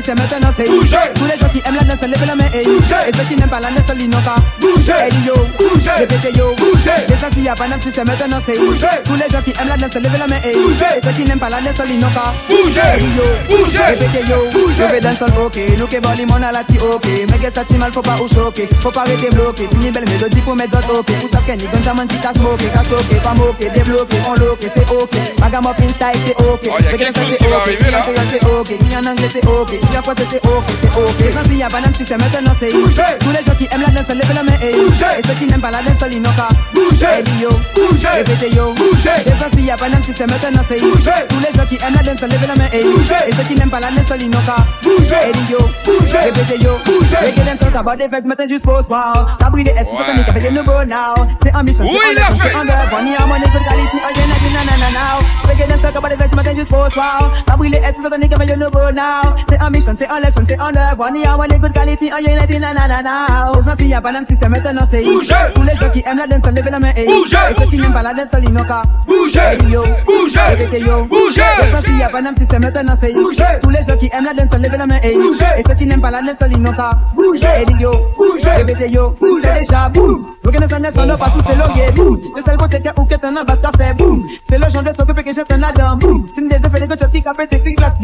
Ça dit y'a pas d'un petit c'est maintenant c'est Bougez Tous les gens qui aiment la danse lèvez la main et Et ceux qui n'aiment pas la danse l'inoka Bougez Hey yo. Bougez Répétez yo. Bougez Les y'a pas d'un petit c'est maintenant c'est Tous les gens qui aiment la danse lèvez la main et Et ceux qui n'aiment pas la danse l'inoka Bougez Hey yo. Bougez Répétez yo. Bougez Je vais danser ok. Nous que bon limon à la ti ok. Mais que ça mal faut pas ou choquer. Faut pas rester bloqué Tu Tini belle mélodie pour mettre d'autres ok. Ou savent qu'elle n'y donne ta main qui t'a smoké Qu'a stocké Pas moqué Débloqué On loqué C'est ok. Magamuffin style c'est ok. Oh, y a quelque chose qui va arriver, là. c'est ok, qui en anglais c'est ok, première fois c'était ok, c'est ok. Et quand il y a banane, tu sais maintenant c'est Bouger. Tous les gens qui aiment la danse, lèvent la main et Bouger. Et ceux qui n'aiment pas la danse, ils n'ont Bouger. Et yo, Bouger. Répétez yo, Bouger. Et quand il y a banane, tu sais maintenant c'est Bouger. Tous les gens qui aiment la danse, lèvent la main et Bouger. Et ceux qui n'aiment pas la danse, ils n'ont Bouger. Et yo, Bouger. Répétez yo, Bouger. Les gars sont à bord des maintenant jusqu'au soir. T'as pris des S, pour tonique avec les nouveaux now? C'est ambition, c'est ambition, c'est underground Ni à mon école qualité, oh, again, again, nanana now Les gars sont à bord des fêtes, maintenant jusqu'au soir. T'as pris les S, pour tonique avec les nouveaux now? C'est ambition Addiction c'est enlève, je say sais enlève. On y a one good quality, on y a une na na na na. It's not the balance system, maintenant c'est Bougez Tous les gens qui aiment la danse, levez la main et Bougez Et ceux qui n'aiment pas la danse, ils n'ont qu'à Bougez yo. Bougez Et yo. Bougez It's not the balance system, maintenant c'est Bougez Tous les gens qui aiment la danse, levez la main et Bougez Et ceux qui n'aiment pas la danse, ils n'ont qu'à Bougez Et yo. Bougez Et yo. Bougez déjà Bougez Porque nessa nessa não passo se logue Boom Se salvo checa que clac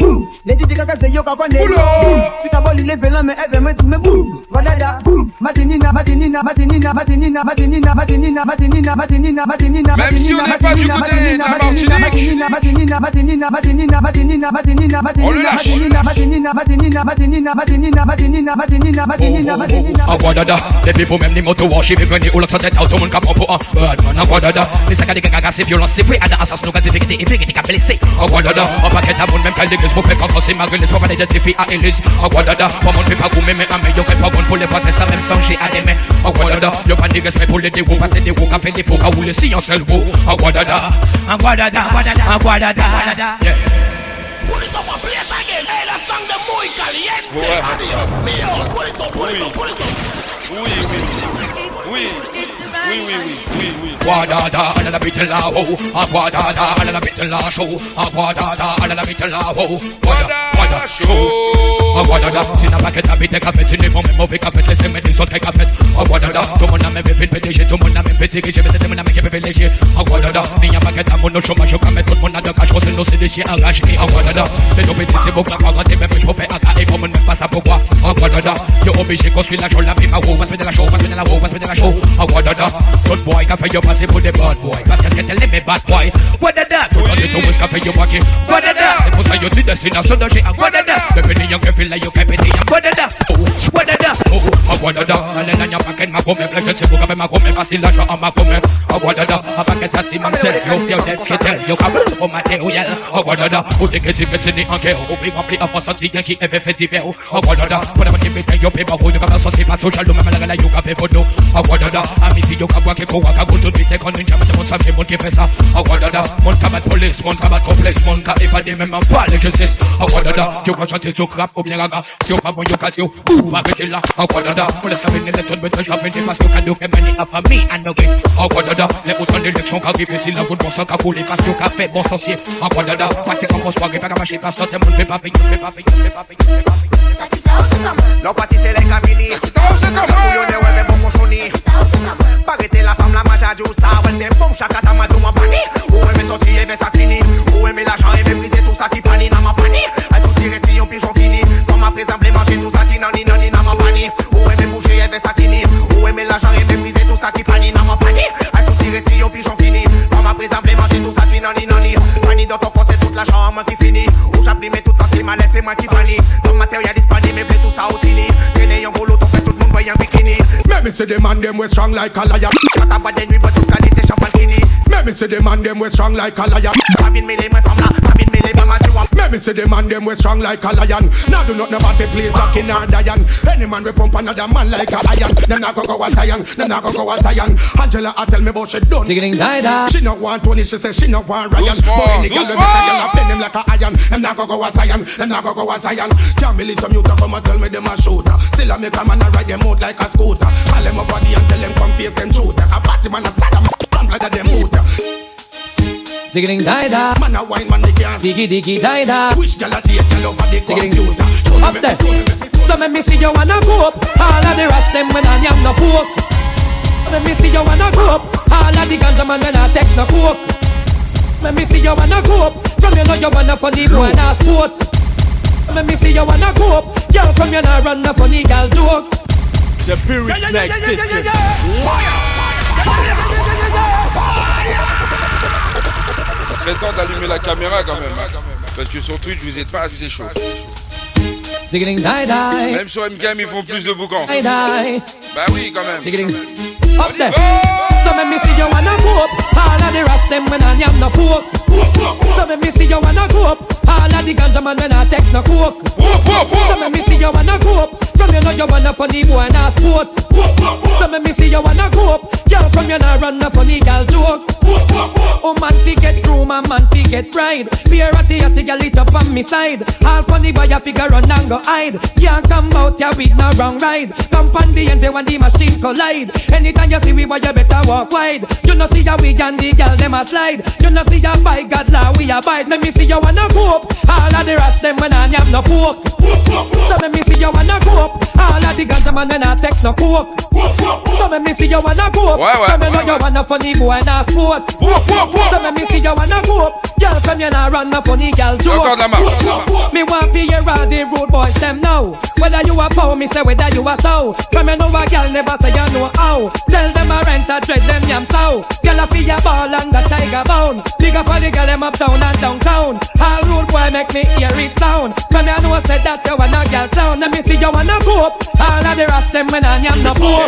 la si on n'est pas du côté de la Martinique On le lâche Oh, oh, oh, oh, oh, oh, oh, oh, oh, oh, oh, Et au l'autre tête, tout le monde capot pour un Batman en quoi dada Les sacs à des gagas, c'est violent, c'est vrai Ada, assassin, nous gâte, vérité, et vérité, qu'a blessé En quoi dada, en paquet d'amour, même qu'à l'église Pour faire quand c'est a les soirs, les deux filles à Élise En quoi dada, pour mon fait pas vous, mais un meilleur fait pas bon pour les français, ça même changer à des mains En quoi dada, y'a pas de respect pour les dégoûts Passer des roues, café des faux, car où les sciences, elles vont En dada, en dada, en quoi dada, Put it up a place again. Hey, that song the muy caliente. Adios mío. Put it up, put it up, put it up. Uy, uy oui, oui, oui, oui, oui, oui. Wadada, alala bitla ho. Wadada, alala bitla show. Wadada, alala bitla ho. Wadada. Canada. I wanna that in a bucket, I be take a pet in the moment, move a carpet, listen me this or take a pet. I wanna that, to mon ame fit petition, to mon ame fit sikishi, me tete mon ame kepe village. I wanna me a bucket, I'm no show, my show, come put mon da cash, cause no see this shit, I rush me. I wanna that, they it, it's book, I want Me be a show, I got a woman, me pass a book, I wanna you obi me cause we la show, la pipa, who was with la show, was with la who was la show. I wanna that, good boy, cafe, you pass it for the bad boy, pass it, get a limit, bad boy. What a that, to the little for your bucket, what a that, it was you did this so a Sunday, I what a da. Everything young girl feel like you can be what a da. Oh, what a da. Oh, a what a da. And then your pocket my come, pleasure to book up my come, but still like a my come. A what a da. A pocket that see myself, you feel that shit tell you come. Oh my dear, yeah. Oh, a oh, what a da. Who take it to in the anchor? Who be play of us on the Yankee every festival? A what a da. Put up a tip you your paper, who you got a saucy pass, social lumber like you can pay for no. A what a da. I miss you, come walk a go, walk a go to the take on in Jamaica, but some people confess. A what a da. Mon combat police, mon combat complex, mon combat if I didn't remember, polish is a da. Tu yo chanter sur crap ou bien raga, yo pas bon yo casse yo, ou va péter là, en Canada, pour les savez les tonnes de j'avais des masques cadeaux que mani a pas mis à noguer. En Canada, les boutons d'élection qui arrivent, si la route bon sang qu'a coulé, parce que qu'a fait bon sorcier. En Canada, parti comme on soirée, pas qu'à marcher, pas sortir, mon pas payer, fait pas payer, fait pas payer, fait pas payer. Non, parti c'est les cabini, bouillonné, ouais, mais bon cochonni. Parité la femme, la majadou, ça, ouais, c'est bon, chaque ma pani. Ou aimer sortir, elle veut clinique, ou aimer l'argent, aimer briser tout ça qui panine, ma pani. tirer si yon pigeon kini Quand ma présent blé manger tout ça qui nan ni nan ni nan ma pani. Ou aime bouger et ça kini Ou aime l'argent et même briser tout ça qui pani nan ma pani. Aïe sou tirer si yon pigeon kini Quand ma présent blé manger tout ça qui nan ni nan ni. Pani dans ton corps c'est tout l'argent à moi qui finit. Ou j'apprime tout ça si ma laisse c'est moi qui pani Ton matériel disponible mais plus tout ça au tini fait tout le monde voyant bikini Let me see the man them we strong like a lion. Kata ba den mi ba tout qualité champagne kini Let me see the man them we strong like a lion. Pavine mele mwen fam la Pavine mele mwen masi wap Let me see the man them we strong like a lion. Now do not know about the place Jackie nor Diane. Any man we pump another man like a lion. Them not go go a Zion. Them not go go a Zion. Angela I tell me about she done. She not want Tony. She say she not want Ryan. Goosebumps, But any girl we make a girl goosebumps. a bend them like a iron. Them not go go a Zion. Them not go go a Zion. Can't believe some youth come and tell me them a shooter. Still I make a man a ride them out like a scooter. Call them a body and tell them come face them shooter. A party man a sad a man like them hooter. Zigging die da. Man a wine man they can't. Diggy diggy die da. Wish girl a date girl over the computer. Show Up there. me So let me see you wanna go up. All of the rest them when I am no poke. Let me see you wanna go up. All of the ganja man when I take no coke. Let me see you wanna go up. From you know you wanna funny boy and a sport. Let me see you wanna go up. Girl from you now run a funny girl joke. The Pyrrhic Next Session. Il serait temps d'allumer la caméra quand même. hein. Parce que sur Twitch, vous êtes pas assez chaud. Même sur MKM, ils font plus de die. Bah oui, quand même. Up there. So let me see you wanna go up. All of the rest them when I am no pork. So let me see you wanna go up. All of the ganja man when I take no coke. So let me see you wanna go up. From you know you wanna funny boy and a sport. So let me see you wanna go up. Girl from you nah run a funny girl joke. Oh man fi get groom and man fi get bride. Beer at the atty girl it up on me side. All funny boy a figure run and go hide. Can't come out ya with no wrong ride. Come on the end when the machine collide. Anytime you see we boy you better walk wide. You know see ya we and the girl them a slide. You know see ya by God law we abide. Let me see you wanna go up. All of the rest them when I am no pork. So let me see you wanna go up. All of the ganja man when I take no coke. So let me see you wanna go up. So me know you wanna funny boy and a sport. So let me see you wanna go up. Girl from you nah run no funny girl joke. Encore de la marche. Me want to hear all the rude boys them now. Whether you a pow, me say whether you a show. Come you know a girl never say you know how. Tell them a rent a dread them yam sow. Girl a fi a ball and the tiger bone. Big up the girl them uptown and downtown. All rude boy make me hear it sound. Come you know say that you wanna girl clown. Let me see you wanna go up. All of the rest them when I am no poor.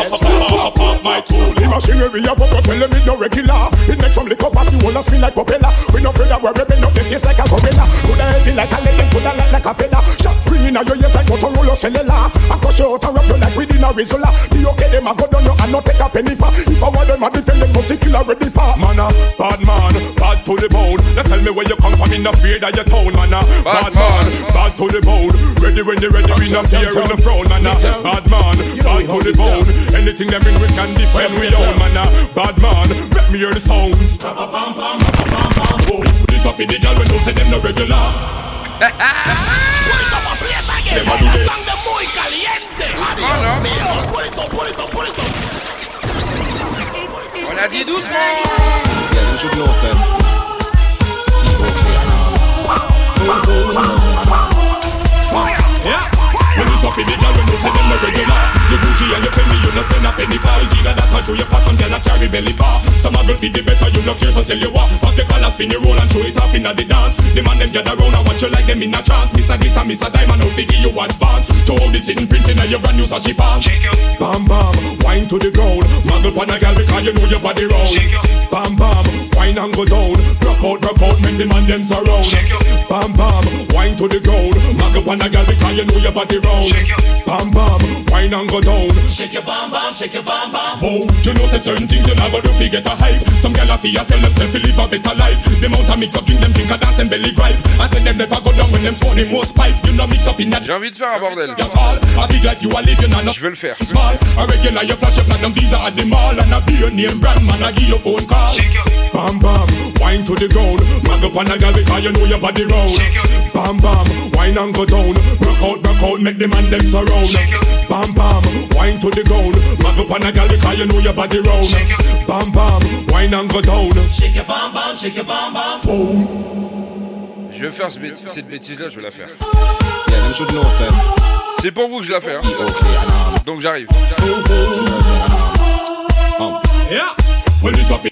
Pop up my tool. The machinery of a tell them it no regular. It makes some liquor pass you wanna spin like propeller. We no afraid that we're ripping up the face like a gorilla. Coulda heavy like a lion, coulda light like a feather. Shot ringing out your ears like Motorola cellular. I cut you out and wrap you like within a Rizzola. The okay them a go down you and not take a penny for. If I want them a defend them, particular ready for. Man a bad man, bad to the bone. Now tell me where you come from in the fear that you town, man a bad man, bad to the bone. Ready when you ready, we no fear in the throne, man a bad man, bad to the bone. Anything them bring we can defend we own, man a bad man. Let me hear the sounds. Oh, This a for the girl when you say them no regular. Them a do this. On a dit doucement. Yeah, them should know, sir. Yeah. When it's up in the girl when you say them no regular. You Gucci and you penny, you no spend a penny for either that or show your pattern, girl a carry belly bar. Some a girl feed the better, you no care, so tell you what. Pop your collar, spin your roll and show it off inna the dance. The man them gather round and watch you like them in a trance. Miss a glitter, miss a diamond, how figure you advance. To all the sitting printing of your brand new sashi pants. Bam bam, wine to the ground. Muggle pon a girl because you know your body round. Bam bam, wine and go down. Rock out, rock out, make the man them surround. Bam bam, wine to the ground. Muggle pon a girl because you know your body round Bam bam, wine and go down Shake your bam bam, shake your bam bam Oh, you know say certain things you never do fi get a hype Some girl a fi a sell themself fi live a better life Them out a mix up drink them drink a dance them belly gripe I say them never go down when them smoke the most pipe You know mix up in that J'ai envie de faire un bordel. That's all. A big life you a live, you not Je vais le faire. small. A regular you flash up like them visa at the mall and a beer name brand man I give you phone call. Bam bam, wine to the ground. Mag up on a girl because you know your body round. Bam bam, wine and go down. Rock out, rock out, make the man them surround. Bam bam, wine to the ground. Mag up on a girl because you know your body round. Bam bam, wine and go down. Shake your bam bam, shake your bam bam. Boom. Je vais faire ce bêt- cette bêtise-là, je vais la faire. Yeah, them should know, sir. C'est pour vous que je la fais. Hein. Donc j'arrive. Yeah. Well, this up no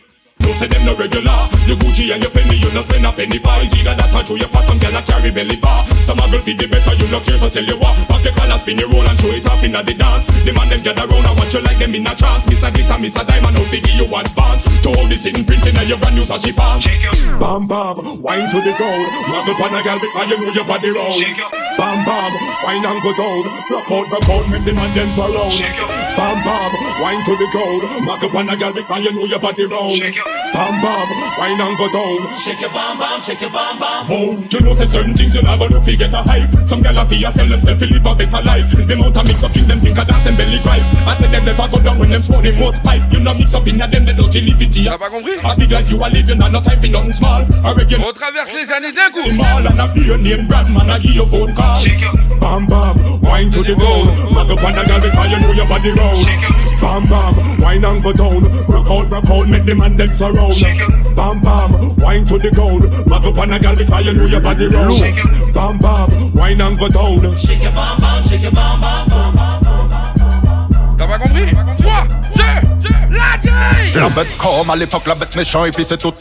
say them no regular. Your Gucci and your penny, you no spend a penny for. It's either that or show your fat, some girl a carry belly bar. Some a girl feed the better, you no care, so tell you what. Pop your collar, spin your roll and show it off inna the dance. The man them gather round and watch you like them in a trance. Miss a glitter, miss a diamond, no figure you advance. To all the sitting printing of your brand new sashi pants. Bam bam, wine to the ground. Muggle pan a girl because you know your body round. Bam bam, wine and go down. Rock out, rock out, make the man them surround. Bam bam, wine to the ground. Muggle pan a girl because you know your body round. Bam bam, wine and go down. Shake your bam bam, shake your bam bam. Oh, you know say certain things you never do fi get a hype. Some gyal a fi a sell themself fi live a better life. Them out a mix up drink them drink a dance them belly gripe. I say them never go down when them smoke the most pipe. You know mix up inna them they don't liberty. T'as pas compris? A big life you a live, you not no time for nothing small. A regular. On traverse les années d'un coup. Mall and a beer name brand man I give you phone call. Bam bam, wine to the. Mag up on a girl because you know your body round. Bam bam, wine and go down. Rock out, rock out, make the man them surround. Bam bam, wine to the ground. Mag up on a girl because you know your body round. Bam bam, wine and go down. Shake your bam bam, shake your bam bam. T'as pas compris 3, 2, 2, la J La bête comme à l'époque, la bête méchant et puis c'est tout.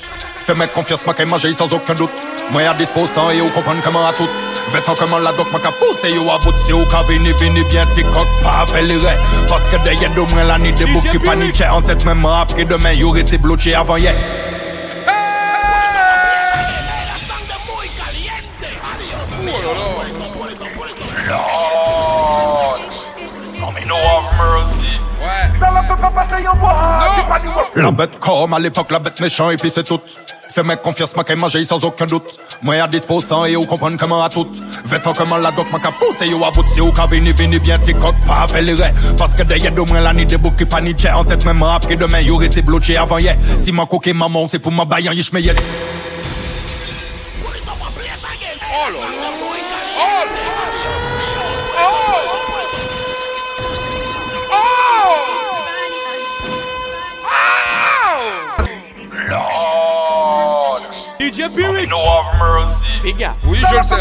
Fais-moi confiance, moi qu'elle manger sans aucun doute. Moi à disposant et au comprendre comment à tout. Vêtant comment la doc, moi qu'à pousser, yo à bout, si au qu'à vini, vini bien, t'y coque pas, fait les raies. Parce que derrière de moi, la nuit des boucs qui paniquaient en tête, même après demain, y aurait été bloqué avant hier. Non mais no have mercy. La bête comme à l'époque, la bête méchant et puis c'est tout. Fais-moi confiance, moi qu'elle manger sans aucun doute. Moi à disposant et au comprendre comment à tout. Vêtant comment la doc, moi qu'à pousser, yo à bout, si au qu'à vini, vini bien, t'y coque pas, fait les. Parce que derrière de moi, la nuit des boucs qui paniquaient en tête, même après demain, y aurait été bloqué avant hier. Si ma coquille maman, c'est pour ma baillant, yish me yet. Oh là DJ Piwyx. No have mercy. Fais gaffe. Oui, je le sais.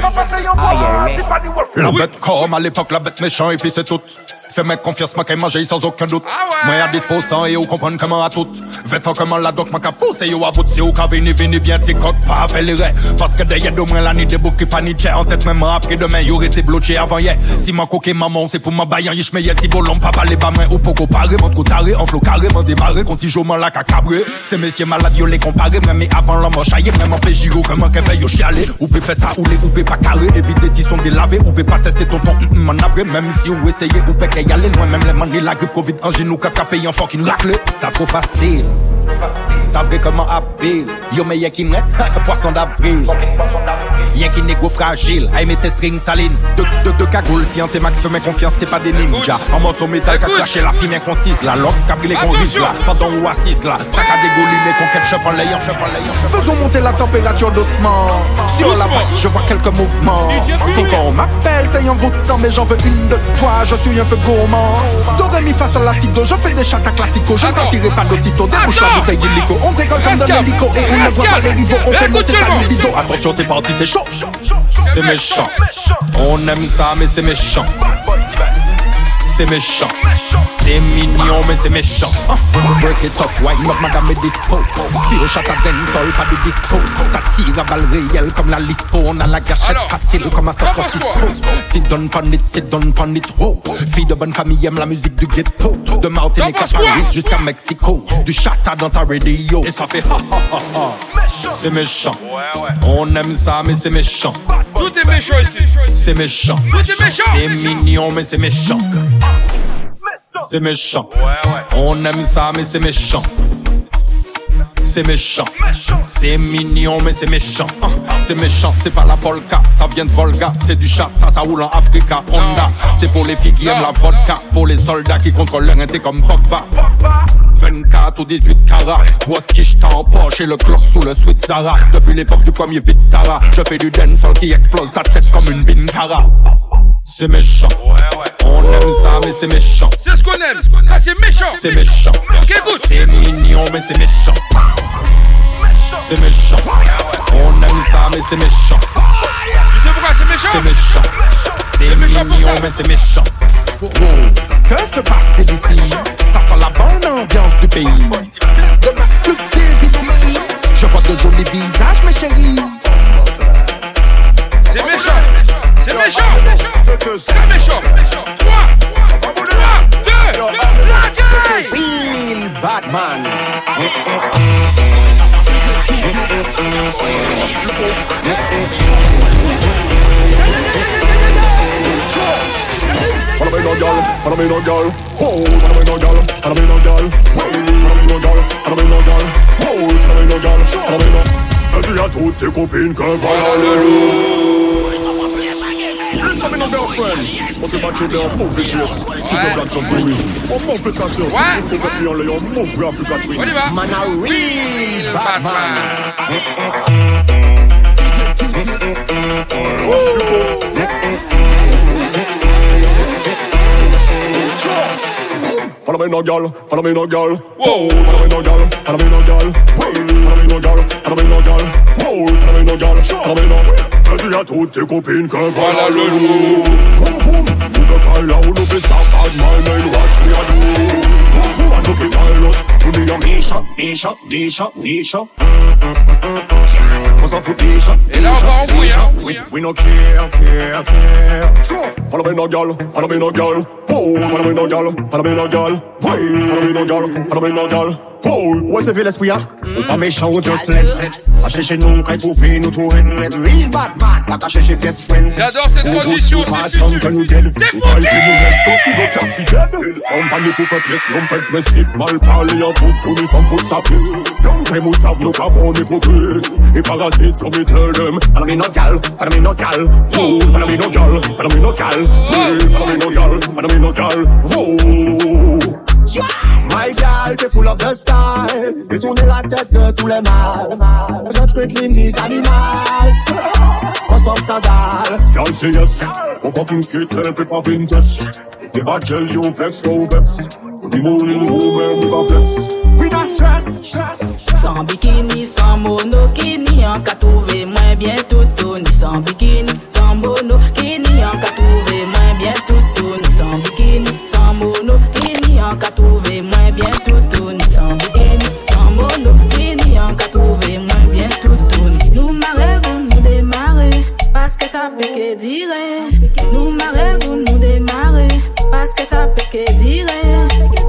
La bête comme à l'époque, la bête méchant et puis c'est tout. Fais-moi confiance, qu'elle manger sans aucun doute. Moi à disposant et au comprendre comment à tout. Vêtant comment la doc, moi qu'à pousser, yo à bout, si au qu'à vini, vini bien, t'y coque pas, fait les. Parce que derrière de moi, la nuit des boucs qui paniquaient en tête, même après demain, y aurait été bloqué avant hier. Si ma coquille maman, c'est pour ma baillant, yish me yet, bolon, papa, les bas mains ou poco paré, mon trou taré, en flot carrément démarré, contigeant la cacabré. Ces messieurs malades, yo les comparé, même mais avant l'homme chaillé, même en péjiro, comment qu'elle fait yo chialer. Ou peut faire ça, ou les, ou peut pas carré, éviter tes sont délavés, ou peut pas tester ton ton, m'en avré, même si ou essayez, ou peut y aller loin, même les manis, la grippe, Covid, angine ou quatre pays en fucking racle. Ça trop facile. Ça vrai comment appelle. Yo, mais y'a qui n'est, <laughs> poisson d'avril. Y'a qui négro fragile. Aïe, mes tes strings salines. De, de, de cagoule, si en tes max, confiance, c'est pas des ninjas. En morceau métal, qu'a craché la fille inconcise, la lox, qu'a brûlé qu'on rise là. Pendant ou assise là. Ça qu'a dégouliné qu'on ketchup en l'ayant, en l'ayant. Faisons monter la température doucement. Sur la base, je vois quelques mouvements. Son corps m'appelle, c'est envoûtant, mais j'en veux une de toi. Je suis un peu gourmand. Do, mi, fa, sol, la, si, do. Je fais des chatas classico. Je ne partirai pas d'aussitôt. Débouche la bouteille illico. On décolle comme de l'hélico. Et on ne voit pas les rivaux. On fait monter sa libido. Attention, c'est parti, c'est chaud. C'est méchant. On aime ça, mais c'est méchant. C'est méchant. C'est mignon, mais c'est méchant. Break it up, wine up, madame et dispo? Pire chat à dancehall, pas de disco. Ça tire à balles réelles comme la lispo. On a la gâchette facile comme à San Francisco. Sit down pan it, sit down pan it, wow. Fille de bonne famille aime la musique du ghetto. De Martinique à Paris jusqu'à Mexico. Du chata dans ta radio. Et ça fait ha ha ha ha. C'est méchant. On aime ça, mais c'est méchant. Tout est méchant ici. C'est méchant. Tout est méchant. C'est mignon, mais c'est méchant. C'est méchant. On aime ça, mais c'est méchant. C'est méchant. C'est mignon, mais c'est méchant. Hein, C'est méchant, c'est pas la polka. Ça vient de Volga, c'est du chat, ça, ça roule en Africa. Honda, c'est pour les filles qui aiment la vodka. Pour les soldats qui contrôlent leur comme Pogba. 24 ou 18 carats. Waskish en poche et le clock sous le sweat Zara. Depuis l'époque du premier Vitara, je fais du dancehall qui explose ta tête comme une binkara. C'est méchant. On aime ça, mais c'est méchant. C'est ce qu'on aime. Ah, c'est méchant. C'est méchant. Écoute. C'est mignon, mais c'est méchant. C'est méchant. On aime ça, mais c'est méchant. Tu sais pourquoi c'est méchant? C'est méchant. C'est mignon, mais c'est méchant. Que se passe-t-il ici? Ça sent la bonne ambiance du pays. De bidonné. Je vois de jolis visages, mes chéris. C'est méchant. C'est méchant. C'est méchant. 3, 2, 1, Feel Batman. Follow me no girl, follow me no girl. Oh, follow me no girl, follow me no girl. Hey, follow me no girl, follow me no girl. Oh, follow me no girl, follow me no. Elle dit à toutes tes copines qu'un voilà le loup. Listen me no girlfriend. On s'est battu d'un pauvre vicious. Tu peux black jump oui. On m'en fait ta sœur. Tu peux copier en l'ayant mauvais Africa Twin. On y va. Man a real Batman. Rush you go. Follow me no girl, follow me no girl. Whoa, follow me no girl, follow me no girl. Hey, follow me no girl, follow me no girl. Whoa, follow me no girl, follow me no. Elle dit à toutes tes copines que voilà le loup. Boom boom, move the car là où nous fait stop bad man, man watch me a do. Boom boom, I took it pilot. To be a mission, Nisha, Nisha, Nisha, Nisha. On s'en fout, Nisha. Et là, on part en brouille, hein. We, we no care, care, care. Sure. Follow me no girl, follow me no girl. Oh, follow me no girl, follow me no girl. Why? Follow me no girl, follow me no girl. Cool, what's the village we are? Mm. Pas méchant, just let A chercher nous, qu'à trouver, nous trouver, nous être real bad man. Pas qu'à chercher best friend. J'adore cette transition, c'est foutu. C'est foutu. Femme pas de tout fait pièce, non pas de principe. Mal parlé en foot, pour une femme faute sa pièce. Non, très moussable, nous pas prendre des progrès. Et parasite, on met un homme. Phénoménal, phénoménal. Oh, phénoménal, phénoménal. Phénoménal, phénoménal. Oh. My gal, t'es full of the style. Fais tourner la tête de tous les mâles. Je truc limite animal. On s'en scandale. Y'all say yes. On fucking skate, elle peut pas pintes. Des bad gel, you vex, no vex. The morning woman with a flex. We not stress. Sans bikini, sans monokini, en qu'à trouver moins bien tout Ni sans bikini, sans monokini, en qu'à trouver parce que ça peut que dire. Nous marrons, nous démarrer, parce que ça peut que dire.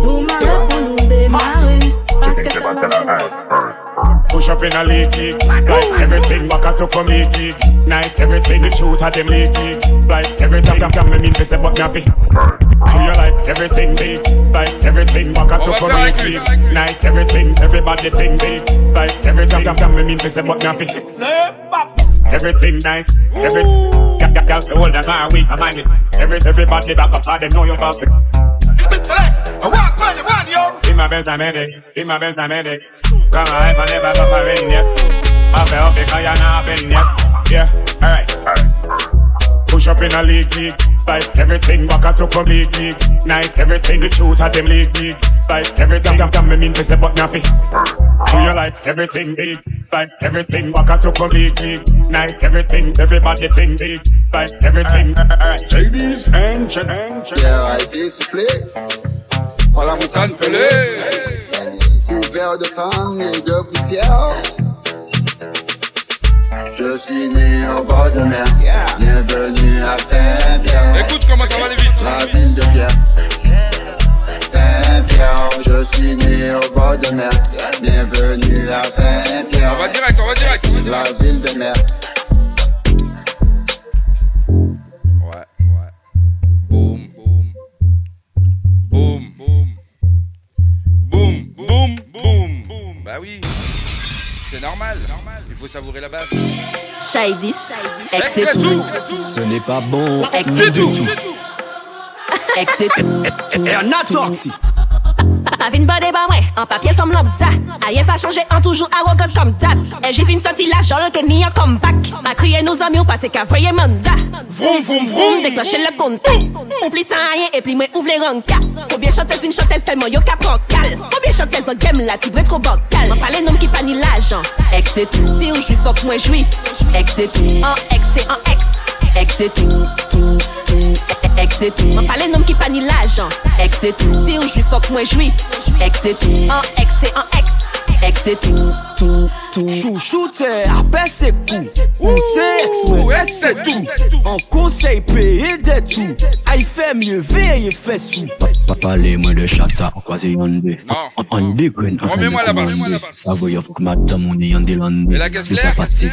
Nous marrons, nous démarrer, parce que ça peut que dire. Push up in a league kick. Like everything back at to come league kick. Nice everything the truth of them league kick. Like every time them come me mean to say but nappy Do you like everything big Like everything back at to come league kick. Nice everything everybody think big Like every time them come me mean to say but nappy Everything nice, every Got got got hold week, I'm mind it. Every everybody back up, I them know you're perfect. Mr. Lex, I walk on the one, yo. In my best I'm headache, in my best I'm headache. Come on, I never yet. I fell because you're not been yet. Yeah, alright. Push up in a league league. Like everything back at to come league league. Nice everything the truth of them league league. Like everything them them me mean to say but nothing. Do you like everything big? Like everything back at to come league league. Nice everything everybody think big. Like everything. Ladies and gentlemen. Pierre a été soufflé par la montagne pelée, couvert de sang et de poussière. Je suis né au bord de mer, bienvenue à Saint-Pierre. Écoute comment ça va aller vite. La ville de Pierre. Saint-Pierre, je suis né au bord de mer, bienvenue à Saint-Pierre. On va direct, on va direct. La ville de mer. Ouais, ouais. Boum, boum. Boum, boum. Boum, boum, boum, boum. Bah oui. C'est normal. Il faut savourer la basse. Shady, ex c'est tout. Ce n'est pas bon, ex c'est tout. Ex c'est tout. <laughs> Et on a toxique. En papier somme lambda Aïe pas changé en toujours arrogant comme d'hab Et j'ai fait une sortie la jolle que n'y a comme bac Ma crié nos amis ou pas t'es qu'à voyer mandat Vroom vroom vroom. Déclenchez le compte Oubli sans rien et puis moi ouvre les rancas Trop bien chanteuse une chanteuse tellement yo cap vocal? Trop bien chanteuse en game la tibre trop bocal? M'en parle nom qui pas ni l'agent Ex et tout. Si ou j'suis sans que moi j'jouis Ex et tout. En ex et en ex. Ex et tout Tout tout ex tout. M'en parle nom qui pas ni l'agent, ex tout. Si ou j'suis fuck, moi j'suis, ex tout. En ex et en ex, ex tout, tout, tout. Chouchouté, apaisse et coup. Ou c'est ex, ou ex et tout. En conseil, payé des tout. Aïe, ah, fait mieux, veille, fais sous. Pas parler moins de chata, en croisé yon de. En dégrin, en dégrin. Remets-moi là-bas. Ça veut dire fuck, madame, on est yon de l'an de. Et la gueule, c'est ça. passe, c'est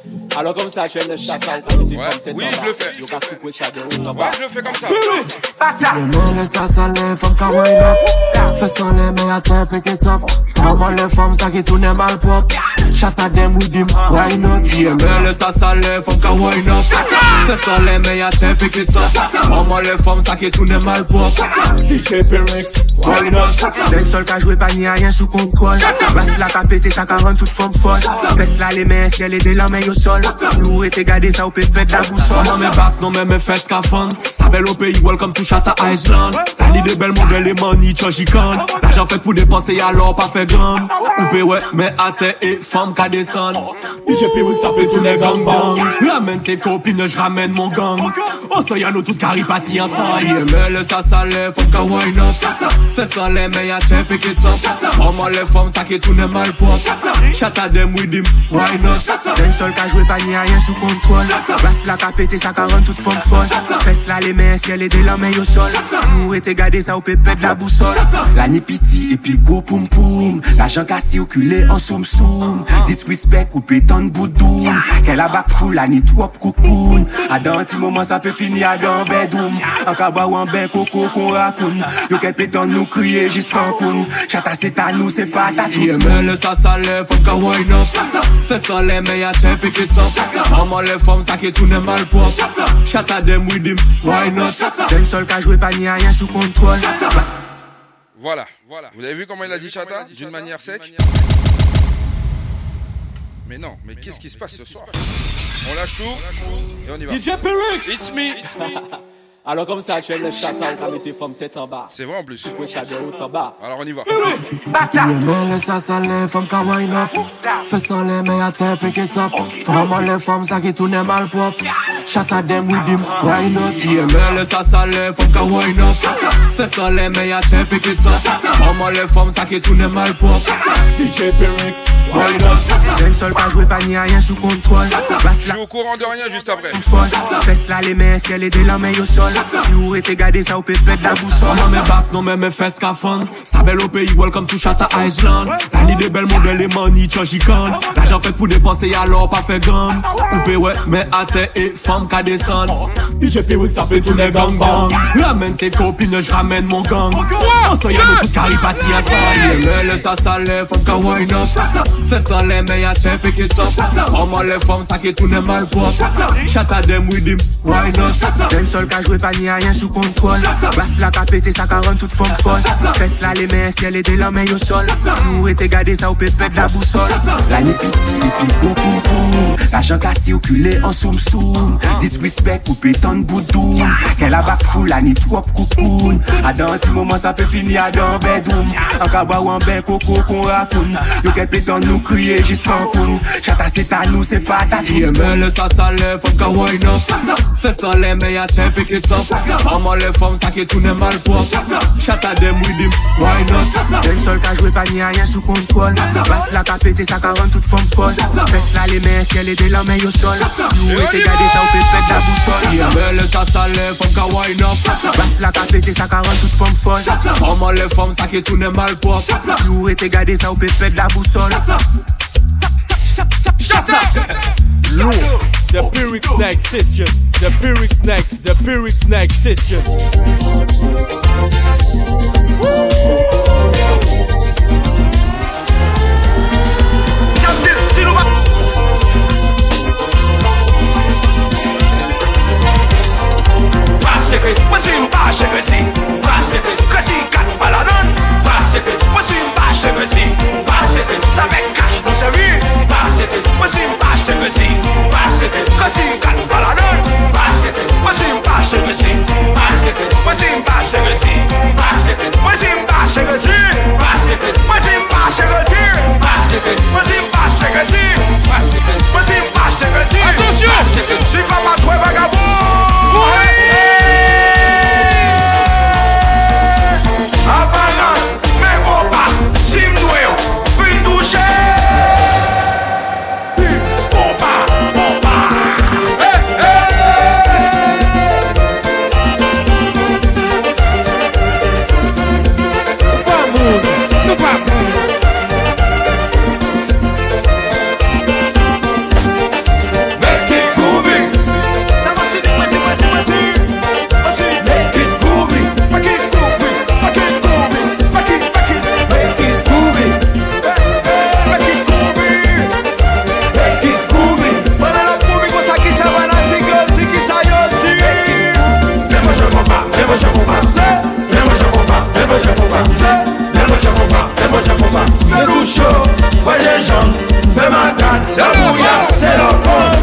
Alors comme ça, tu aimes le chacal. Ouais. Oui, je le fais. Ouais, je le fais comme ça. Les les sassales, les femmes qui wind up. Fais ça les meilleurs très pété top. Vraiment les femmes, ça qui tourne mal pop. Shut up, them why not? J'aime les sassales, les femmes qui wind up. Fais ça les meilleurs très pété top. Vraiment les femmes, ça qui tourne mal pop. DJ Perix, why not? Même seul qui a joué panier, rien sous contrôle. Basse la capété, ça 40, toute femme folle. Baisse la les mains, ciel et des au sol. Si nous rétés gardés, ça ou peut mettre la boussole. Non, mais basse, non, mais mes fesses cafonnent. Sa belle au pays, welcome to Shata Island. T'as l'idée de belle, mon gueule et money, chojikan. L'argent fait pour dépenser, alors pas fait gramme. Ou peut, ouais, mais à terre et femme qu'à descendre. Oh. DJ Pirouk, ça peut tout les gang bang. Ramène tes copines, je ramène mon gang. Masayano tout karipati ansan Ye me le sa sa le fom ka wine up. Fè san le men ya pick it up. Oman le fom sa ki tou ne mal pop Chata dem with him, why not? Den sol ka jwe pa ni a yen sou kontrol Bas la ka pete sa ka ran tout fom fol Fès la le men siel e de la men yo sol. Nou ete gade sa ou pe pet la bousol La ni piti epi go poum poum. La jan ka si ou kule an soum soum. Disrespect ou pe tan boudoum. Ke la bak fou la ni trop koukoun A dan ti moman sa pe finir à dans bedroom. En kaba ou en ben coco qu'on racoune Yo qu'elle pétan nous crier jusqu'en coun Chata c'est à nous c'est pas ta Yeah, mais le ça ça lève, faut qu'à wine up Fais sans les mais y'a tes pick it up Maman les femmes, ça qui tourne mal pop Chata them with him, why not? Den sol ka jwe pa ni a rien sous contrôle. Voilà, voilà. Vous avez vu comment il a dit Chata D'une manière sec Mais non, mais qu'est-ce qui se passe ce soir On lâche tout et on y va. DJ Perix It's me, it's <laughs> me. Alors comme ça, tu aimes le chata, on va mettre femme tête en bas. C'est vrai en plus. Ouais, ça de haut en bas. Alors on y va. Yeah, mais laisse ça, ça les femmes qui wine up. Fais sans les tes pick it up. Femme les femmes, ça qui tourne mal pop Chata them with him, why not? Ça, ça les femmes qui wine up. Fais sans les tes pick it up. Femme les femmes, ça qui tourne mal pop DJ Perix, why not? Den sol ka jwe pa ni a rien sous contrôle. Ras Je suis au courant de rien juste après. folle Fes la les mains ciel et de la main au sol l'école. Si vous été gardé, ça vous pète pète la bouche. Non, mes basses, non, mes fesses cafon. Sa belle au pays, welcome to Shata Island. T'as ni des belles modèles et money, tcha chicane. L'argent fait pour dépenser, alors pas fait gang. Coupé, ouais, mais à et femme qu'à descendre. DJ Pewick, ça fait tout les gang bang. Ramène tes copines, je ramène mon gang. On se y'a beaucoup de caripati à ça. Mais le ça, ça lève, femme qu'à up. Fais ça, les meilleurs tchèpes et ketchup. Comment les femmes, ça qui tout les mal pour. Shata, dem, we dem, why not? Dem seul qu'à jouer panier a rien sous contrôle. Basse la capété, ça caronne toute forme folle. Fesse là les mains, ciel et des lames au sol. Nous et gardé ça au pépé de la boussole. La nipiti, pipi, go poum poum. L'argent cassé, culé en soum soum. Disrespect, coupé tant de boudoum. Qu'elle a bac full, la nit trop coucoun. À dans un petit moment, ça peut finir à dans bedoum. En cabou en bain, coco qu'on raconte. Yo qu'elle pétant nous crier jusqu'en coun. Chata c'est à nous, c'est pas ta Mais le ça, ça le fuck a wine up. Fais ça les meilleurs, t'es up Maman le fom sa ke tou mal pop Chata dem with him, why not Den sol ka jwe pa ni a yen sou kontrol Bas la ka pete sa ka ran tout fom fol Fes la le men eske le de la men yo sol You e te gade sa ou pe pet la bousol Me le sa sa le fom ka wine up Bas la ka pete sa ka ran tout fom fol Maman le fom sa ke tou mal pop You e te gade sa ou pe pet la bousol boussole Lourd The Piwyx Next Session The Piwyx Next The Piwyx Next Session Plastic, pusim baixo găsi Plastic, găsi cat baladon Bachete, pasi m'bachete mesi Bachete, kasi m'kan baladon Bachete, pasi m'bachete mesi Bachete, pasi m'bachete mesi Bachete, pasi m'bachete mesi Bachete, pasi m'bachete mesi Bachete, pasi m'bachete mesi Bachete, pasi m'bachete mesi Atensyon! Si pa pa twe vagabon Mouye! voyez Jean, fais ma canne, c'est bouillant.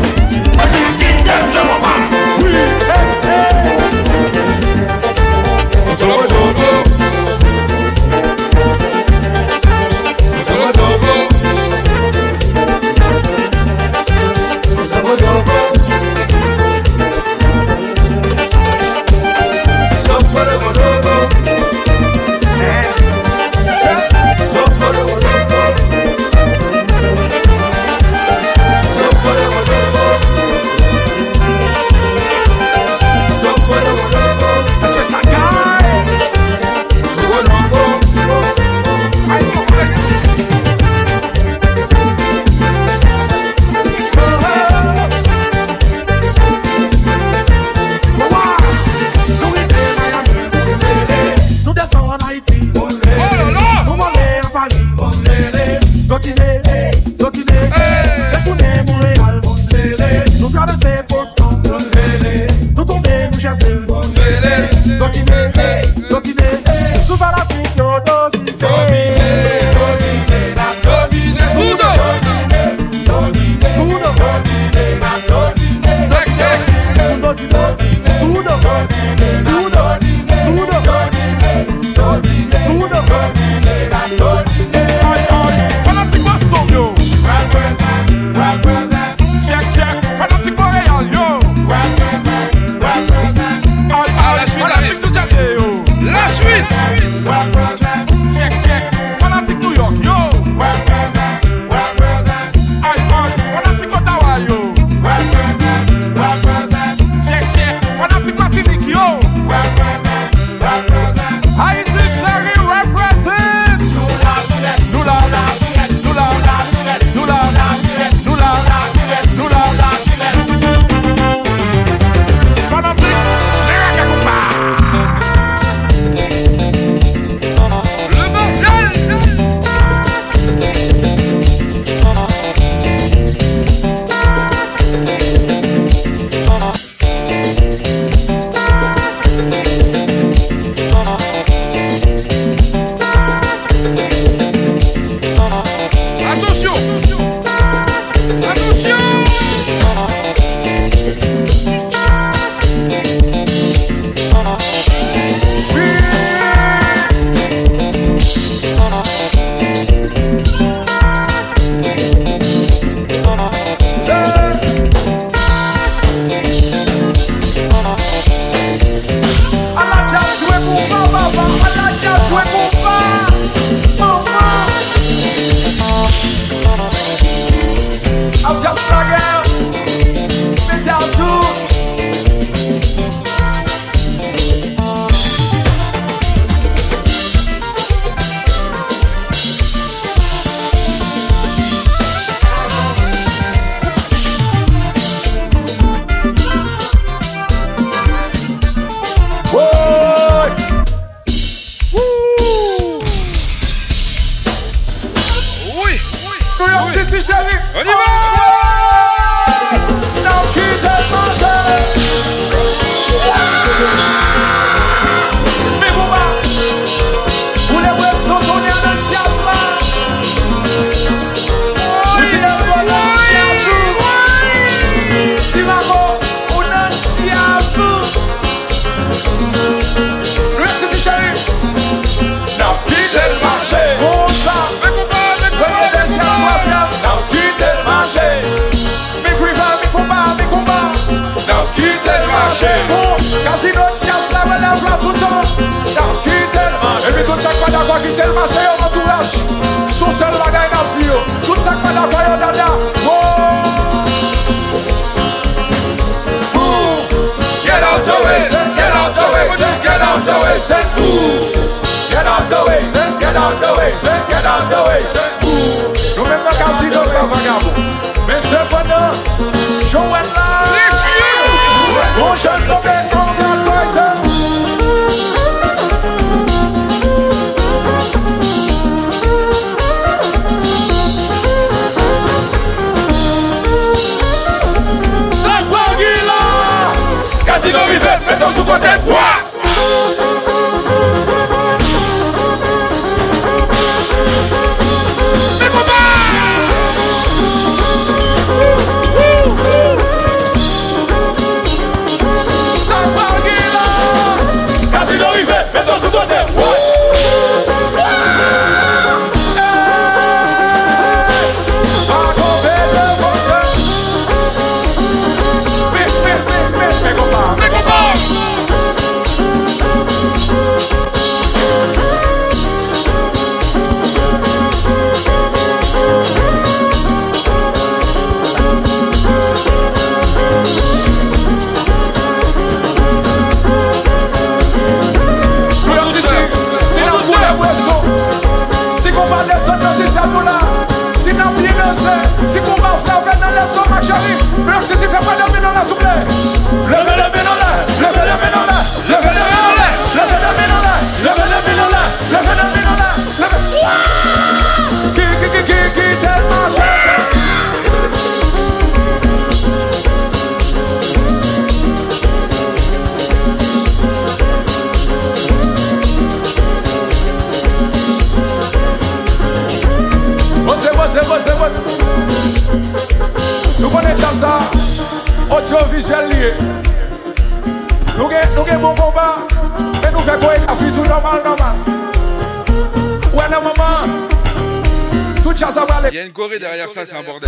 c'est un bordel.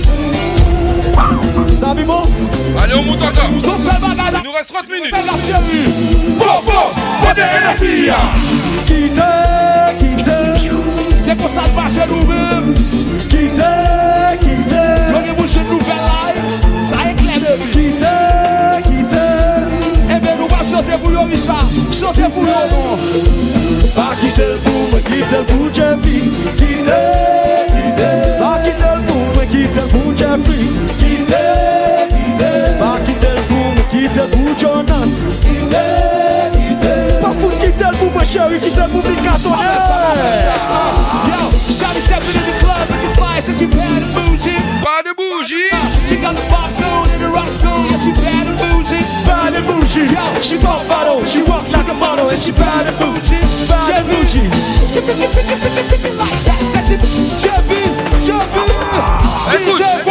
Ça va, bon Allez, on monte encore. Son seul bagage. Il nous reste 30 minutes. La CMU. Bon, bon, bon, de NSIA. Quitte, quitte. C'est pour ça que marche nous-mêmes. Quitte, quitte. Donnez-vous chez nouvelle live. Ça éclaire de vie. Quitte, quitte. Eh bien, nous va chanter pour vous, Richard. Chanter pour vous. Pas quitter le boum, quitter le boum, Jeffy. Quitte, quitte. Pas quitter le boum, quitter le boum, Jeffy. Kitabu Jonas Pafun the she bougie bougie She got the she bougie bougie walk like a model she She jumping,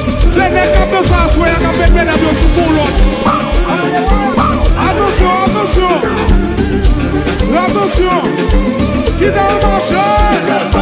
Seneca pesa a sua HP, pena de osso pulo. Atenção, atenção. Atenção. Que dá uma chance.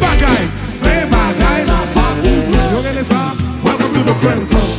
bagay. Mwen bagay la pa pou mwen Yo gene sa Welcome to the friend zone.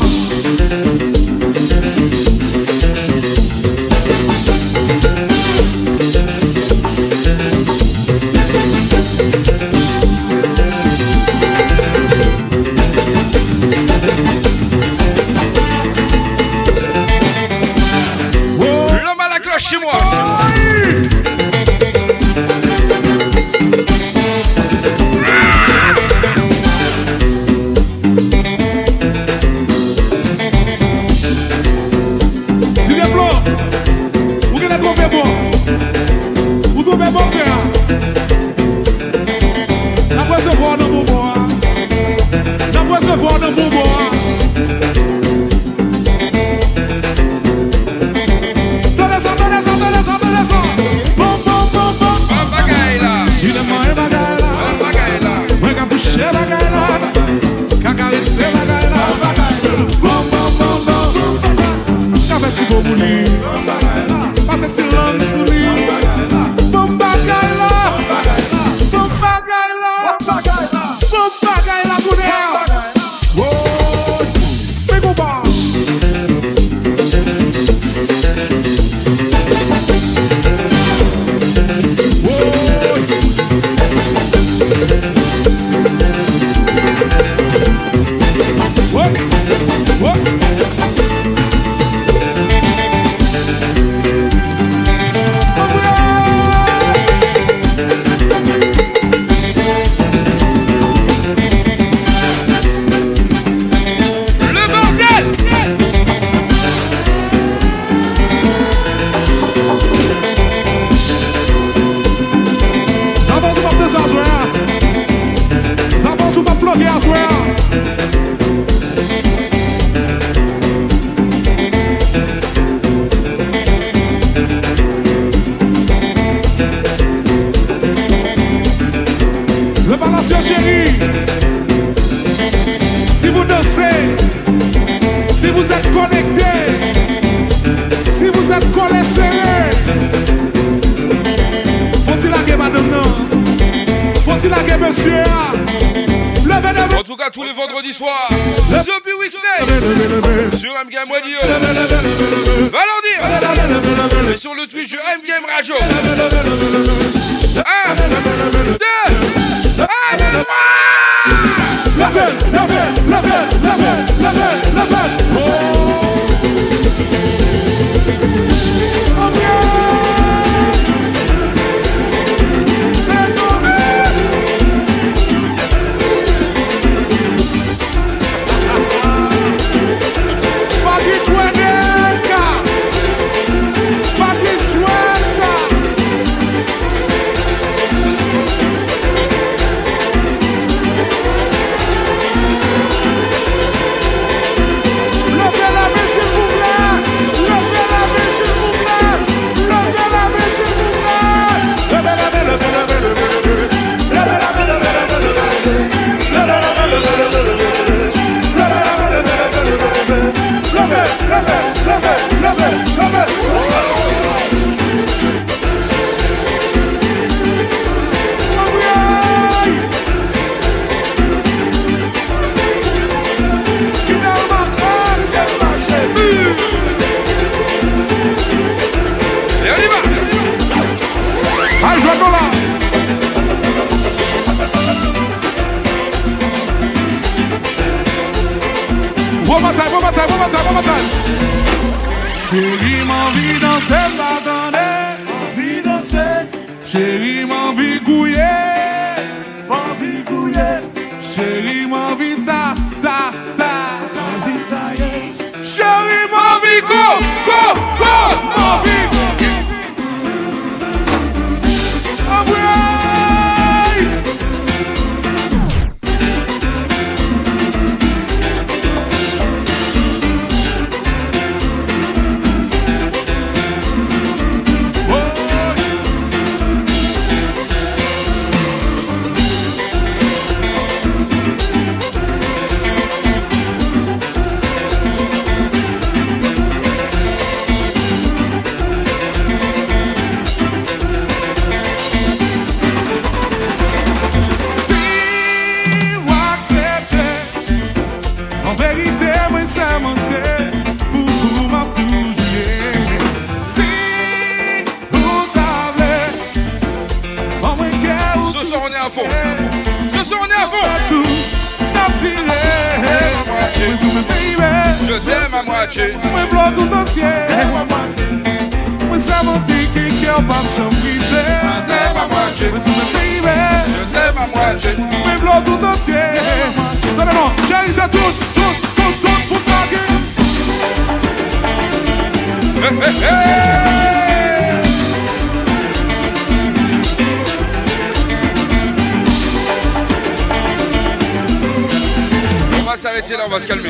Là, on va se calmer.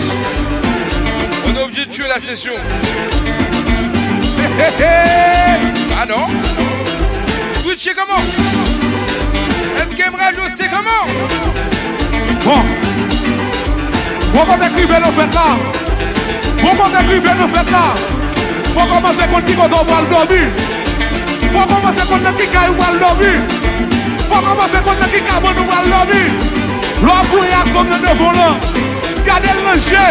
On est obligé de tuer la session. Ah non Twitch, comment MGM Radio, c'est comment Bon Bon quand écrivez nous faites là Bon quand écrivez nous faites là Faut commencer contre quand Faut commencer contre qui quand on va le Faut commencer contre qui quand on va le dormir à comme Gade l'anje,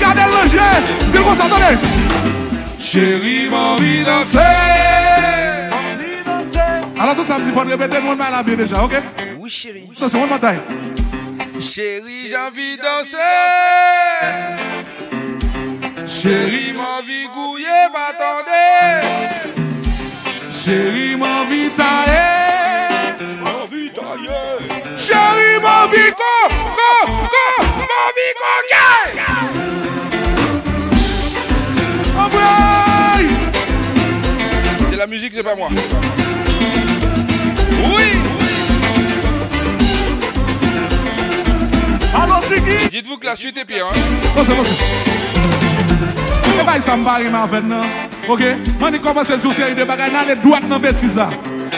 gade l'anje Zil kon s'atone Chéri m'envi danse M'envi danse Anan tout sa msi fon repete, nou an may la biye deja, ok? Oui chéri Danse, one more time Chéri j'envi danse Chéri m'envi gouye m'attende Chéri m'envi tae Chérie, ma vie co, co, co, ma vie coquille. Oh boy. C'est la musique, c'est pas moi. Oui. Alors, c'est qui Dites-vous que la suite est pire. Hein? Bon, c'est bon, c'est. E bay sa mbari man fèd nan Ok? Man ni komanse sou seri de bagay nan le doat nan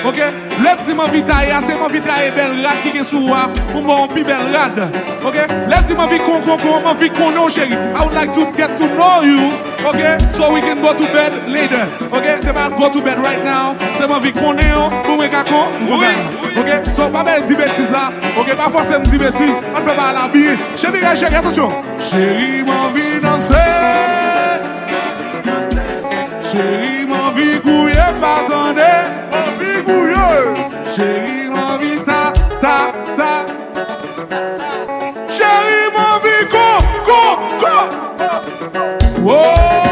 Ok, lè di man vitaye, ase man vitaye bel rad ki gen sou a, ou man pi bel rad. Ok, lè di man vi kon kon kon, man vi kon nou chéri. I would like to get to know you, ok, so we can go to bed later. Ok, se man go to bed right now, se man vi kon e yo, pou we ka kon, oui, ok. So, pa bel di betis la, ok, pa fosen di betis, an fe ba la bi. Chéri, chéri, atensyon. Chéri, man vi danse. Chéri, man vi kouye patande. Chérie, mon vie ta, ta, ta. Chérie, mon vie go, go, go. Oui.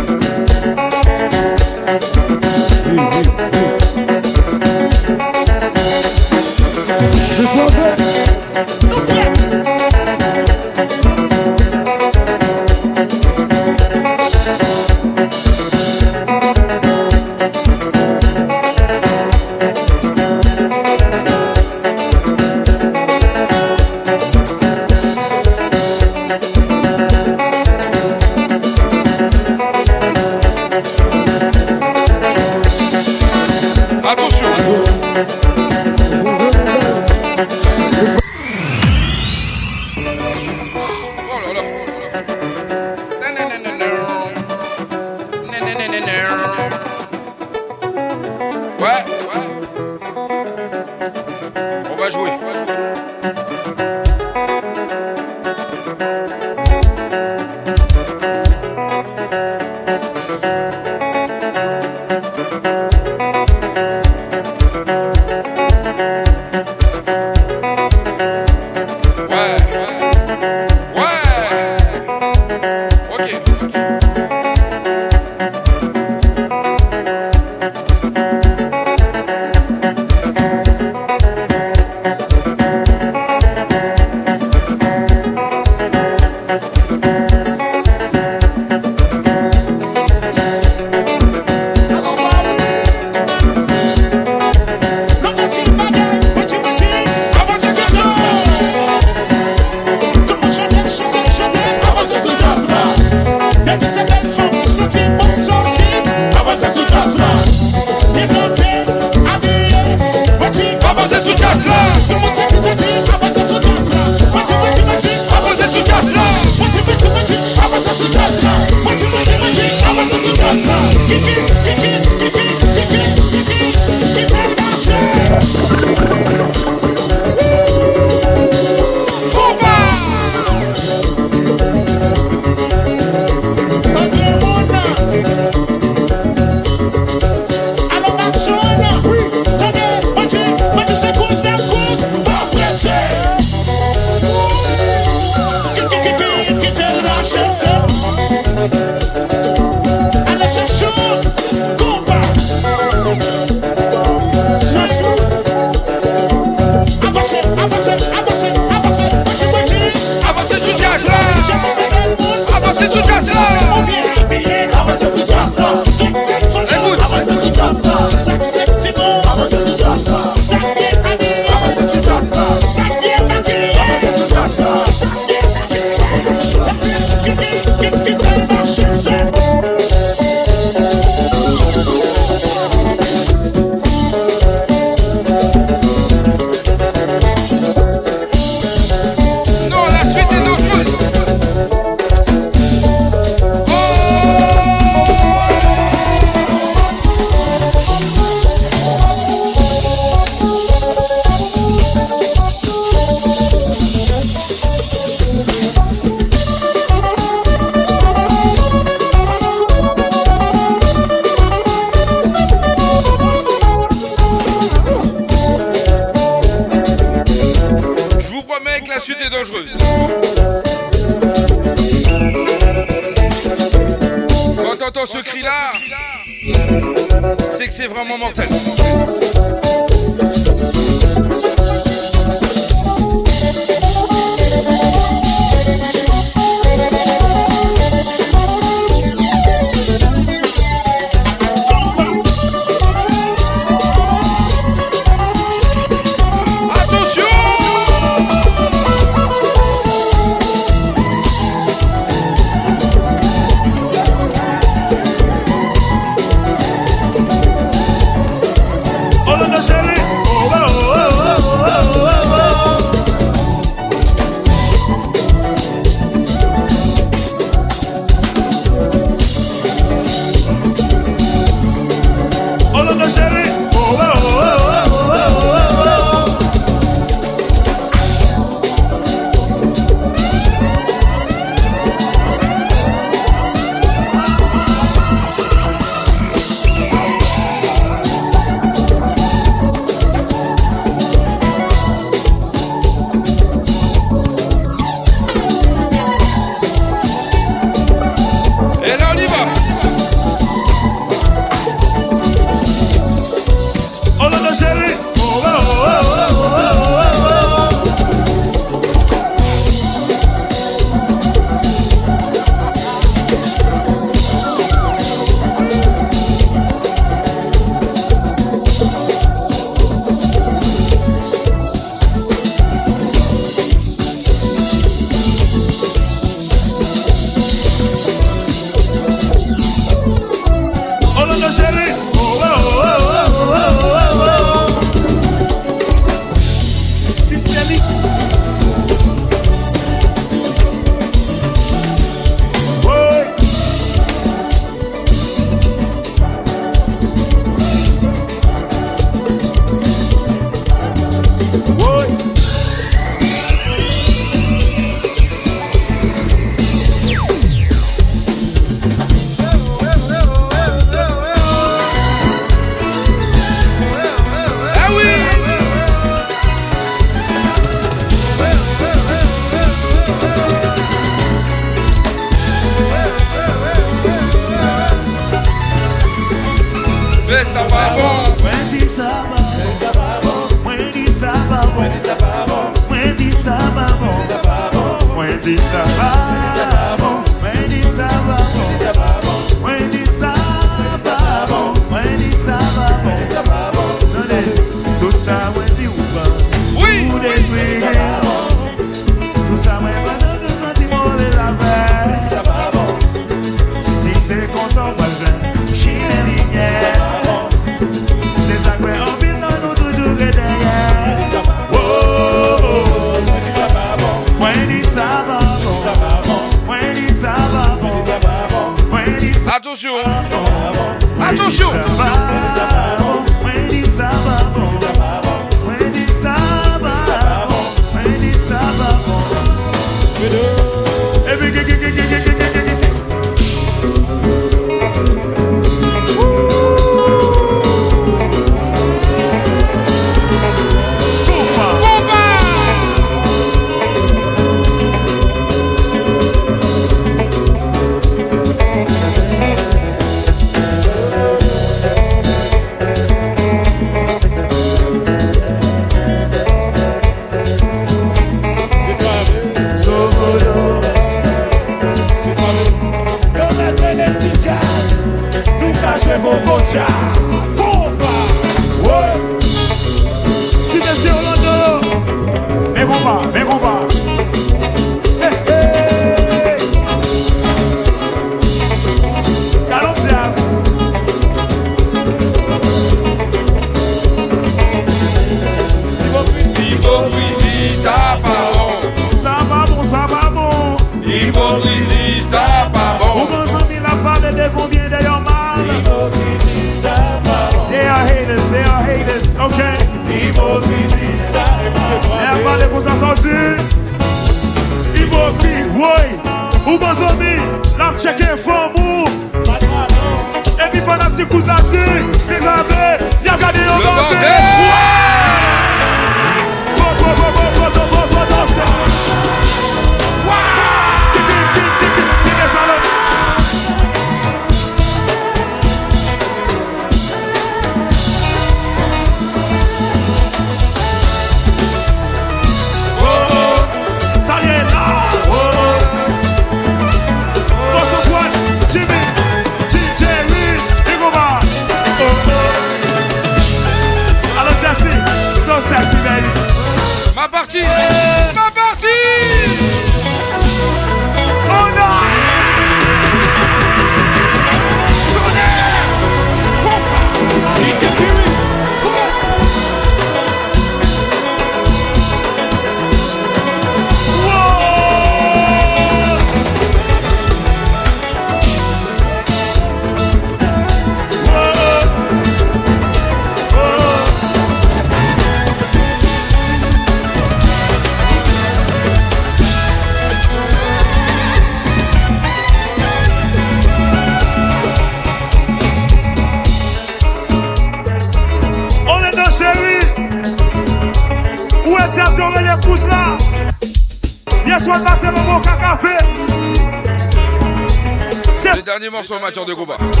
transformateur de combat.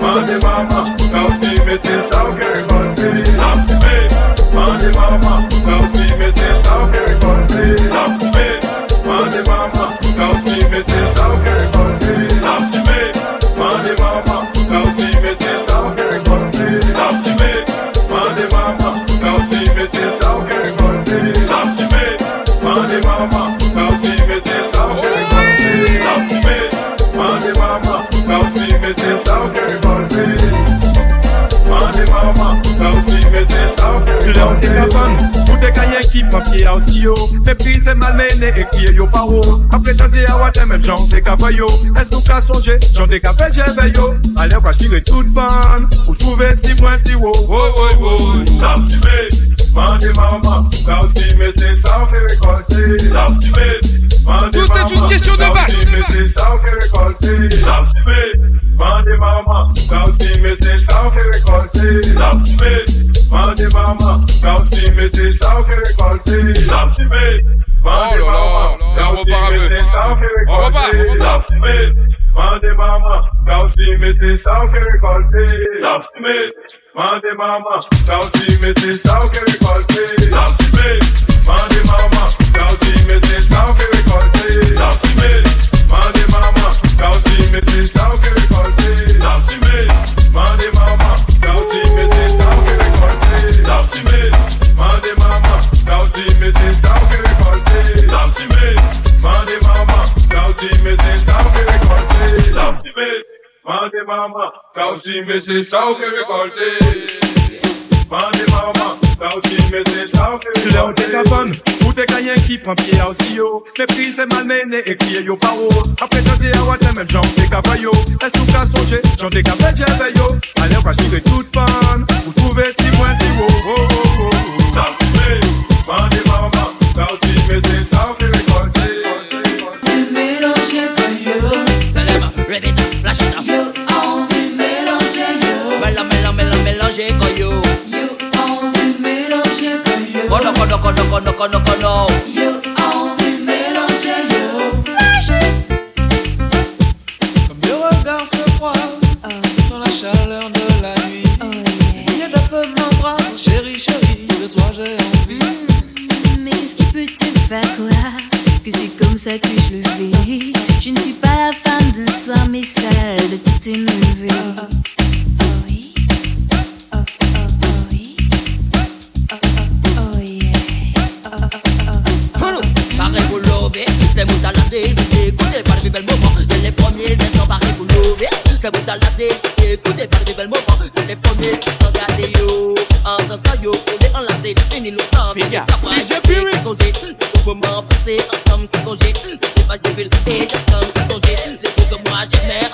Là papier a aussi yo Méprise malmené et crier yo paro Après chanter à water même j'en t'es capé Est-ce nous qu'à songer? J'en t'es capé j'ai veillé Allez on va tirer toute fan Pour trouver si point si wo. Oh oh oh L'obstimé Mandez maman. L'obstimé c'est ça on fait récolter. Maman. c'est ça on fait récolter. Mandez maman, ça aussi mais c'est ça fait récolter Ça aussi mais Mandez maman, ça aussi mais c'est ça fait récolter Ça aussi mais Mandez maman, ça aussi mais c'est ça fait récolter Ça aussi mais Mandez maman, ça aussi mais c'est ça fait récolter Ça aussi mais Mandez maman, ça aussi mais c'est ça fait récolter Ça aussi mais Mandez maman, ça aussi mais c'est ça fait récolter Ça aussi mais Mandez maman, aussi mais Mandez maman, ça aussi mais c'est ça fait récolter Ça aussi mais Mandez maman, ça aussi mais c'est ça fait récolter Ça aussi mais Mandez maman, ça aussi mais c'est ça on récolter Bande mama, ta osi me se sa ou pe Le ou pan pie a yo Me prize malmene yo. Pa ou Apre jante a wate men jan te ka payo Es ou ka sonje, jan te ka peje veyo Ale ou ka chire tout pan Ou trouve si wo Sa ou si me, ta osi me Yo, envie mélanger yo. Comme deux regards se croisent dans la chaleur de la nuit. Milliers de feux m'embrassent, chérie, chérie, de toi j'ai envie. Mais qu'est-ce qui peut te faire croire que c'est comme ça que je le vis? Je ne suis pas la femme d'un soir, mais celle de toute une vie. décider, écoutez pas le bel moment, les premiers être embarrés pour l'ouvrir. C'est vous dans la décider, écoutez pas le bel moment, les premiers s'engager yo. En dansant yo, on est enlacé, fini l'autre, c'est capable. J'ai pu rigoler, m'en passer, ensemble, tout congé. C'est pas du vil, c'est j'attends, congé. Les deux comme moi, j'ai.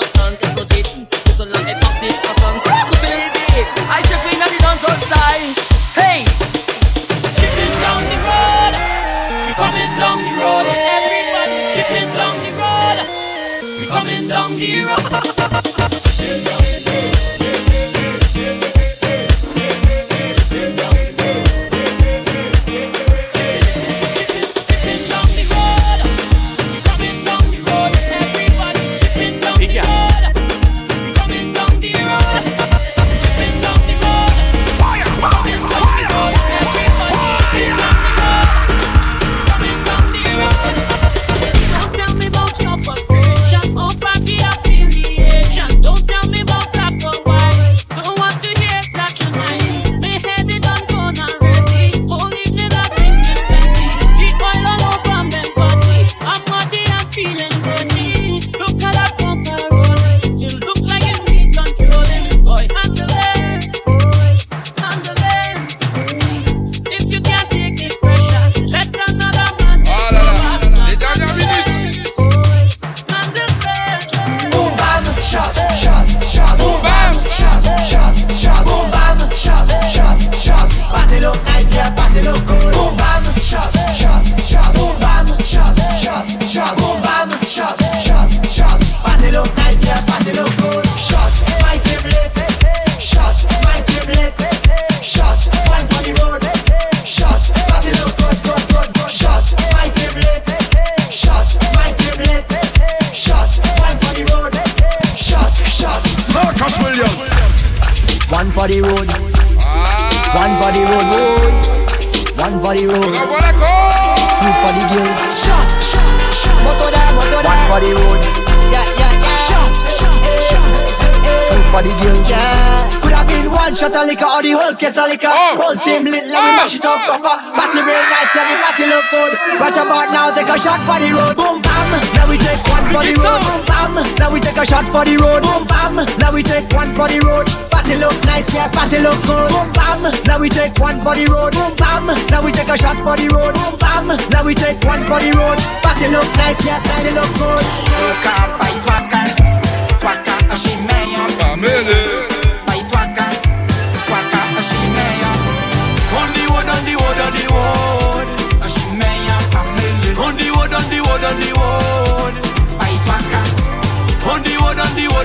Been one shot of liquor or the whole case of liquor. Whole team lit, let me oh. mash it up, papa. Party real night, tell me party look good. Right about now, take a shot for the road. Boom, bam. Now we take one for the road. Boom, bam. Now we take a shot for the road. Boom, bam. Now we take one for the road. Party look nice, yeah, party look good. Boom, bam. Now we take one for the road. Boom, bam. Now we take a shot for the road. Boom, bam. Now we take one for the road. Party look nice, yeah, party look good. Twaka, twaka, twaka,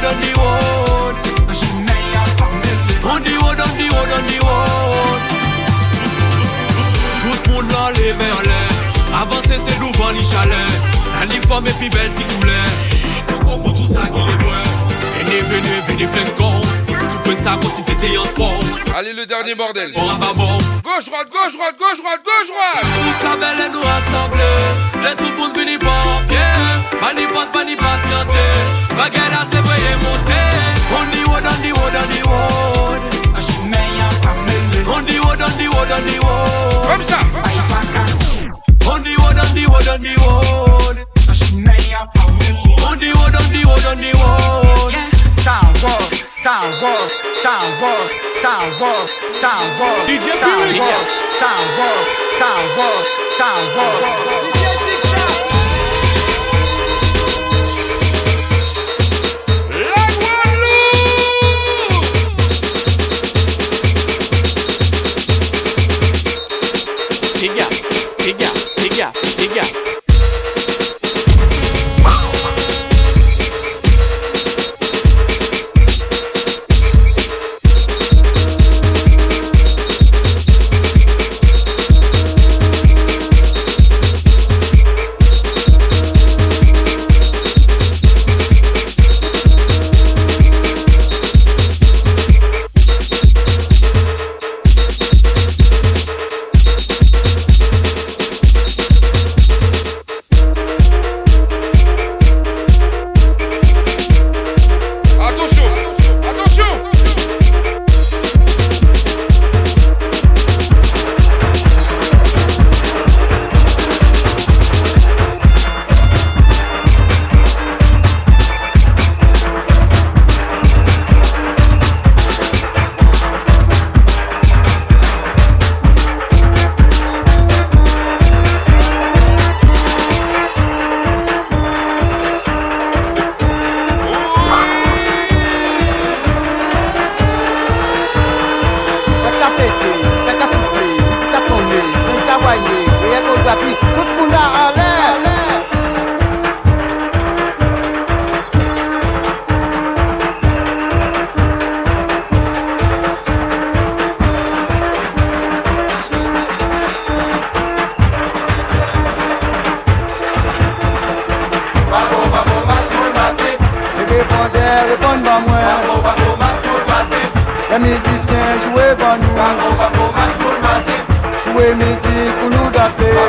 on the road, on the road. On the road, on the road. Tout le monde levé en l'air. Avancer, c'est l'ouvre les chalets. L'uniforme est plus belle, si couleur. Coco pour tout ça qui est bon. Venez, venez, venez, flex con. Souper ça comme si c'était un sport. Allez, le dernier bordel. Bon, bah bon. Gauche, droite, gauche, droite, gauche, droite, gauche, droite. Tout ça belle et nous rassembler. Let tout le monde venir pas pied. Pas ni passe, pas ni patienter. Baguette là, c'est vrai monter. On the road, on the road, on the road. Ashimeya, pamele. On the road, on the road, on the road. Comme ça. On the road, on the road, on the road. Ashimeya, pamele. On the road, on the road, on the road. Sound walk, sound walk, sound walk, sound walk, sound DJ sound walk, sound walk, sound walk, sound walk. Figa, tout le monde a l'air. Moi. Les musiciens jouez pour nous. Jouez musique pour nous danser.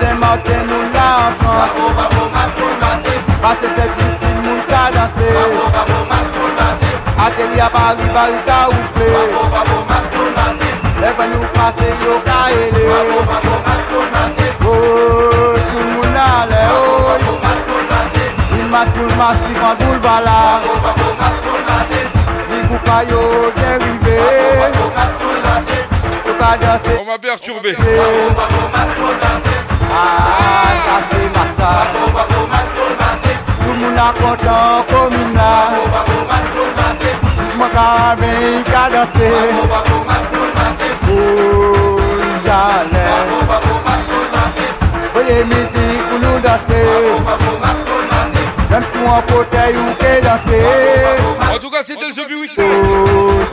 se mauten nou la an Frans Bako bako mas pou danse Pase se glisi moun ka danse. Bako bako mas pou danse Ateli a pari bari ka oufle Bako bako mas pou danse Le ven nou pase yo ka ele. Bako bako mas pou danse Oh, tout moun ale Bako bako mas pou danse Il mas pou masi fan goul bala Bako bako mas pou danse Bigou pa yo derive Bako bako mas pou danse On m'a perturbé. Ah, ça c'est ma star. Tout le monde a content, comme une là. Oh, jale Voye mizik pou nou danse Même si on fauteuil ou qu'est danser En tout cas, c'était le The Weekend.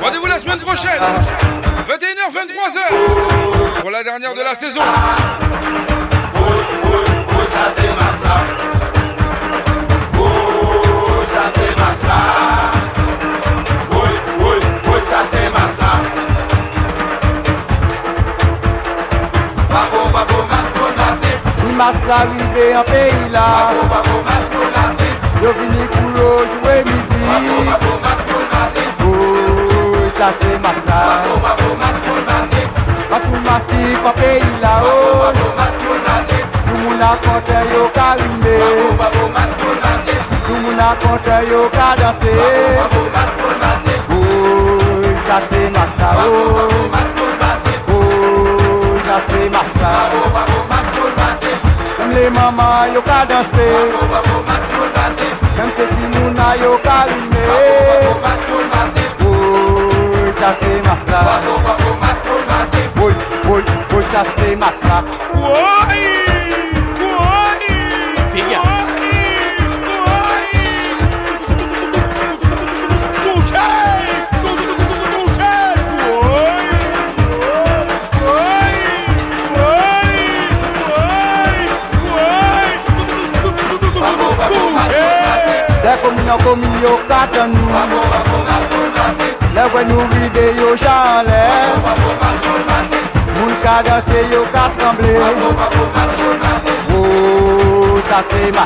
Rendez-vous la semaine prochaine. 21h, 23h. Pour la dernière de la saison. ça c'est. Oh, ça c'est Masla. Oui, oui, oui, ça c'est. Babo, babo, Yon mas la rive an peyi la. Bako bako mas pou nasi. Yo vini pou yo jwe mizi Bako bako mas pou nasi. Oh, Ou, sa se mas la Bako bako mas pou nasi. Mas pou nasi fa peyi la Bako bako mas pou nasi. Yon moun akonte yo ka rime Bako bako mas pou nasi. Yon moun akonte yo ka danse Bako bako mas pou nasi. Oh, Ou, sa se mas la Bako oh, bako mas pou nasi. Ou, sa se mas la Bako bako mas pou nasi le mama yo ka danse. Mèm se ti mouna yo ka rime. Oy, sa se mas la Oy, oy, oy, sa se mas la Oy kominɔ komin yo katã nu le ʋenuvi ɖe yo zã o mulka ɖe se yo katã ble wo sase o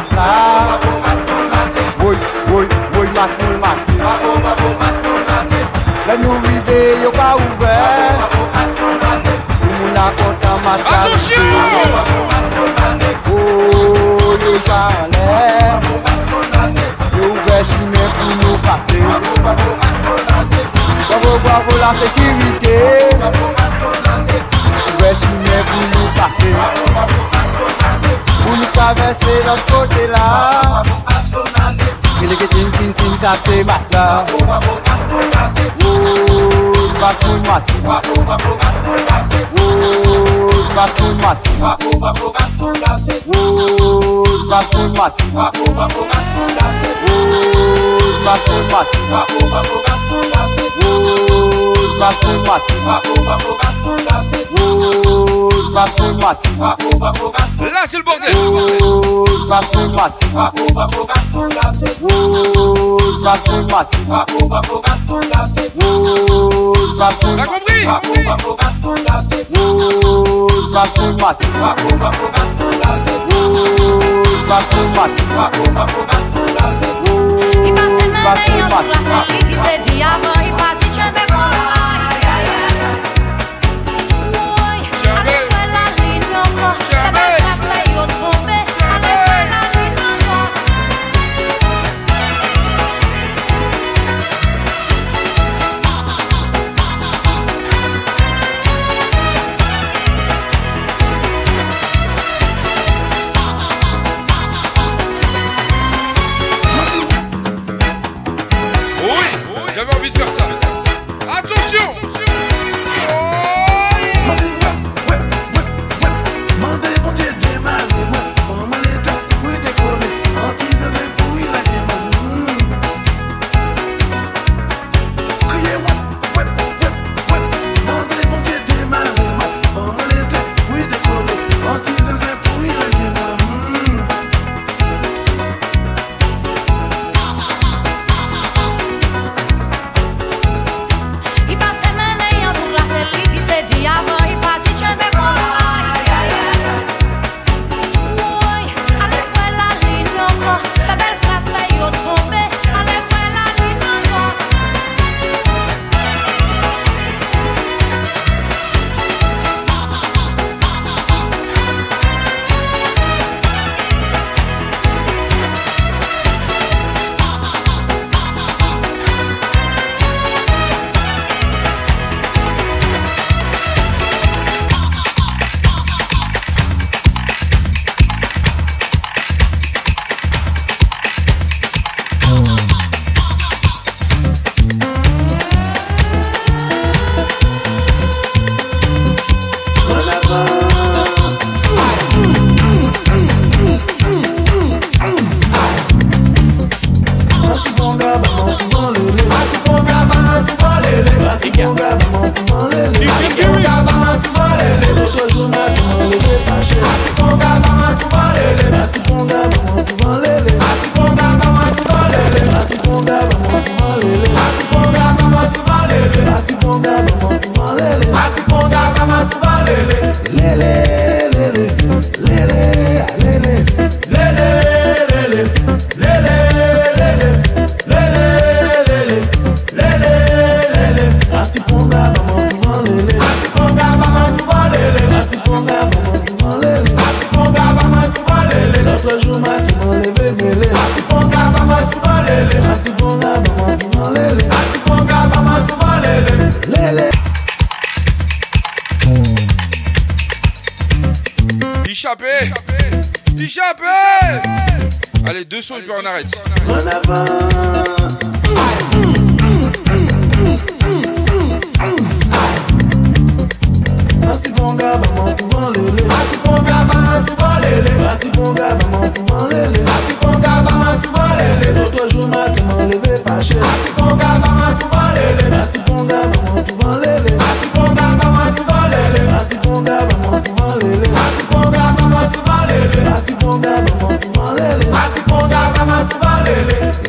woi woi woi masmul masi le nuvi ɖe yo ka wu vɛ numuna kɔtã masa wo yo zã le. ou vè chine pou nou pase. Bravo bravo la sekirite. Ou vè chine pou nou pase. Pou nou travesse lòs kote la. Kile ke tin tin tin ta se mas la. Ou, pas moun mati. Oh, bas moun mati Oh, bas moun mati Oh, bas moun Oh, moun mati Là, c'est le bordel. Oh, mati Oh, bas moun mati Oh, bas moun T'as compris Oh, bas moun mati Oh, bas moun mati I pati men yon sou la se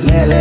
lele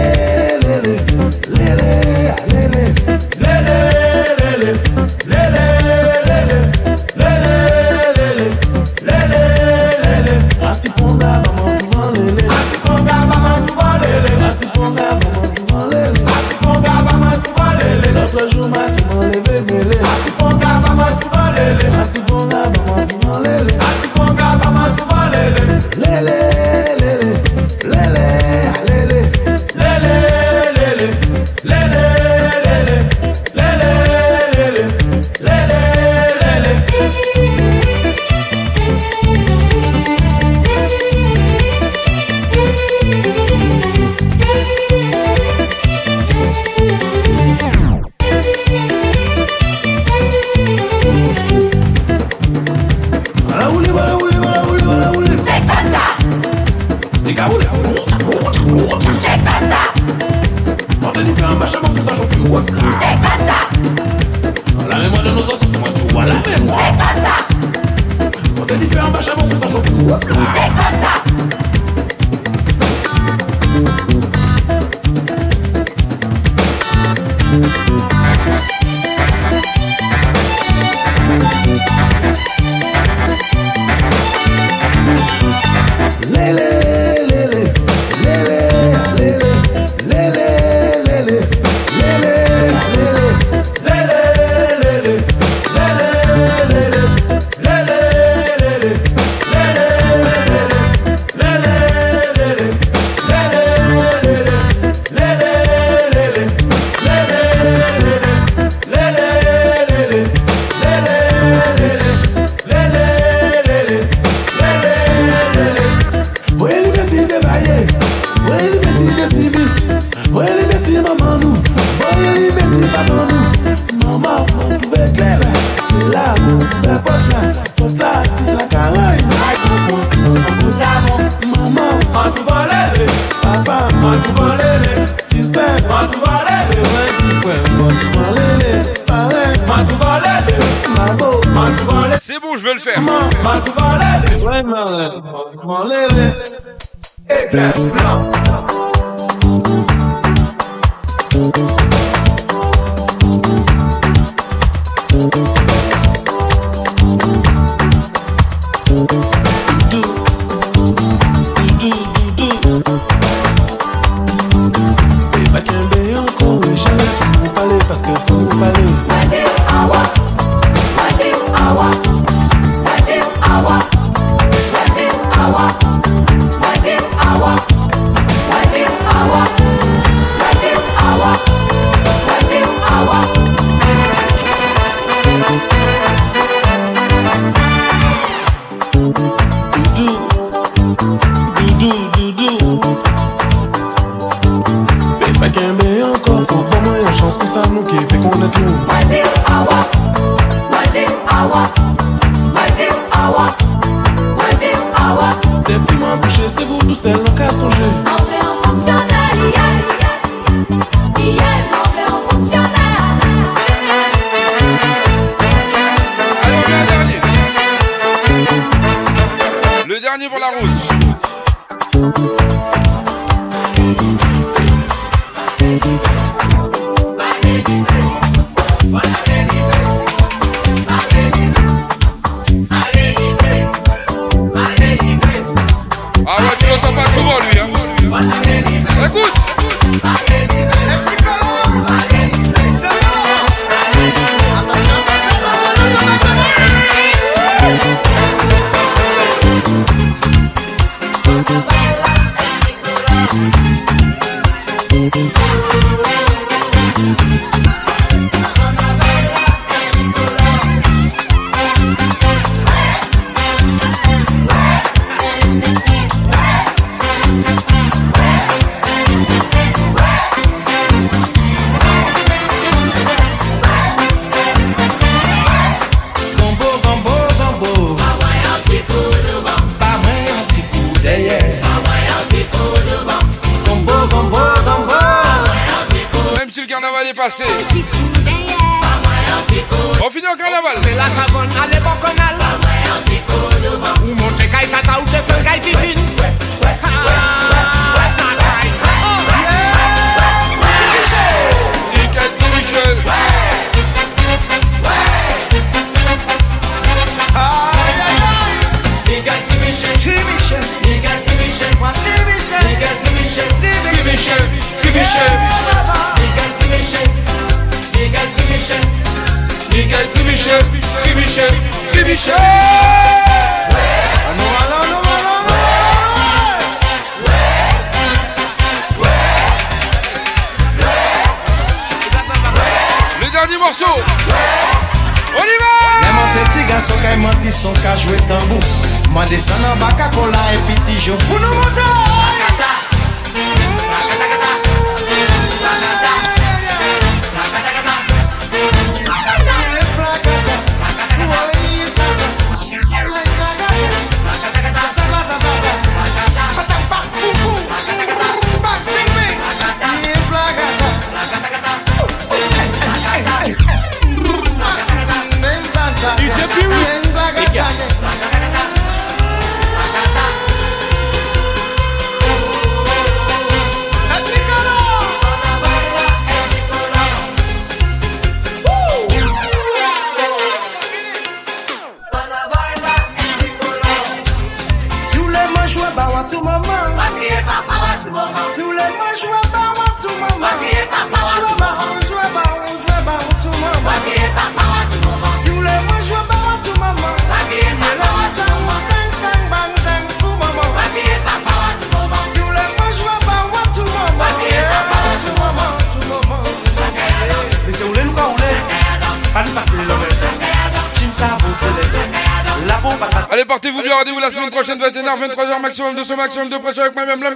Maximum de son maximum de pression avec moi-même, l'homme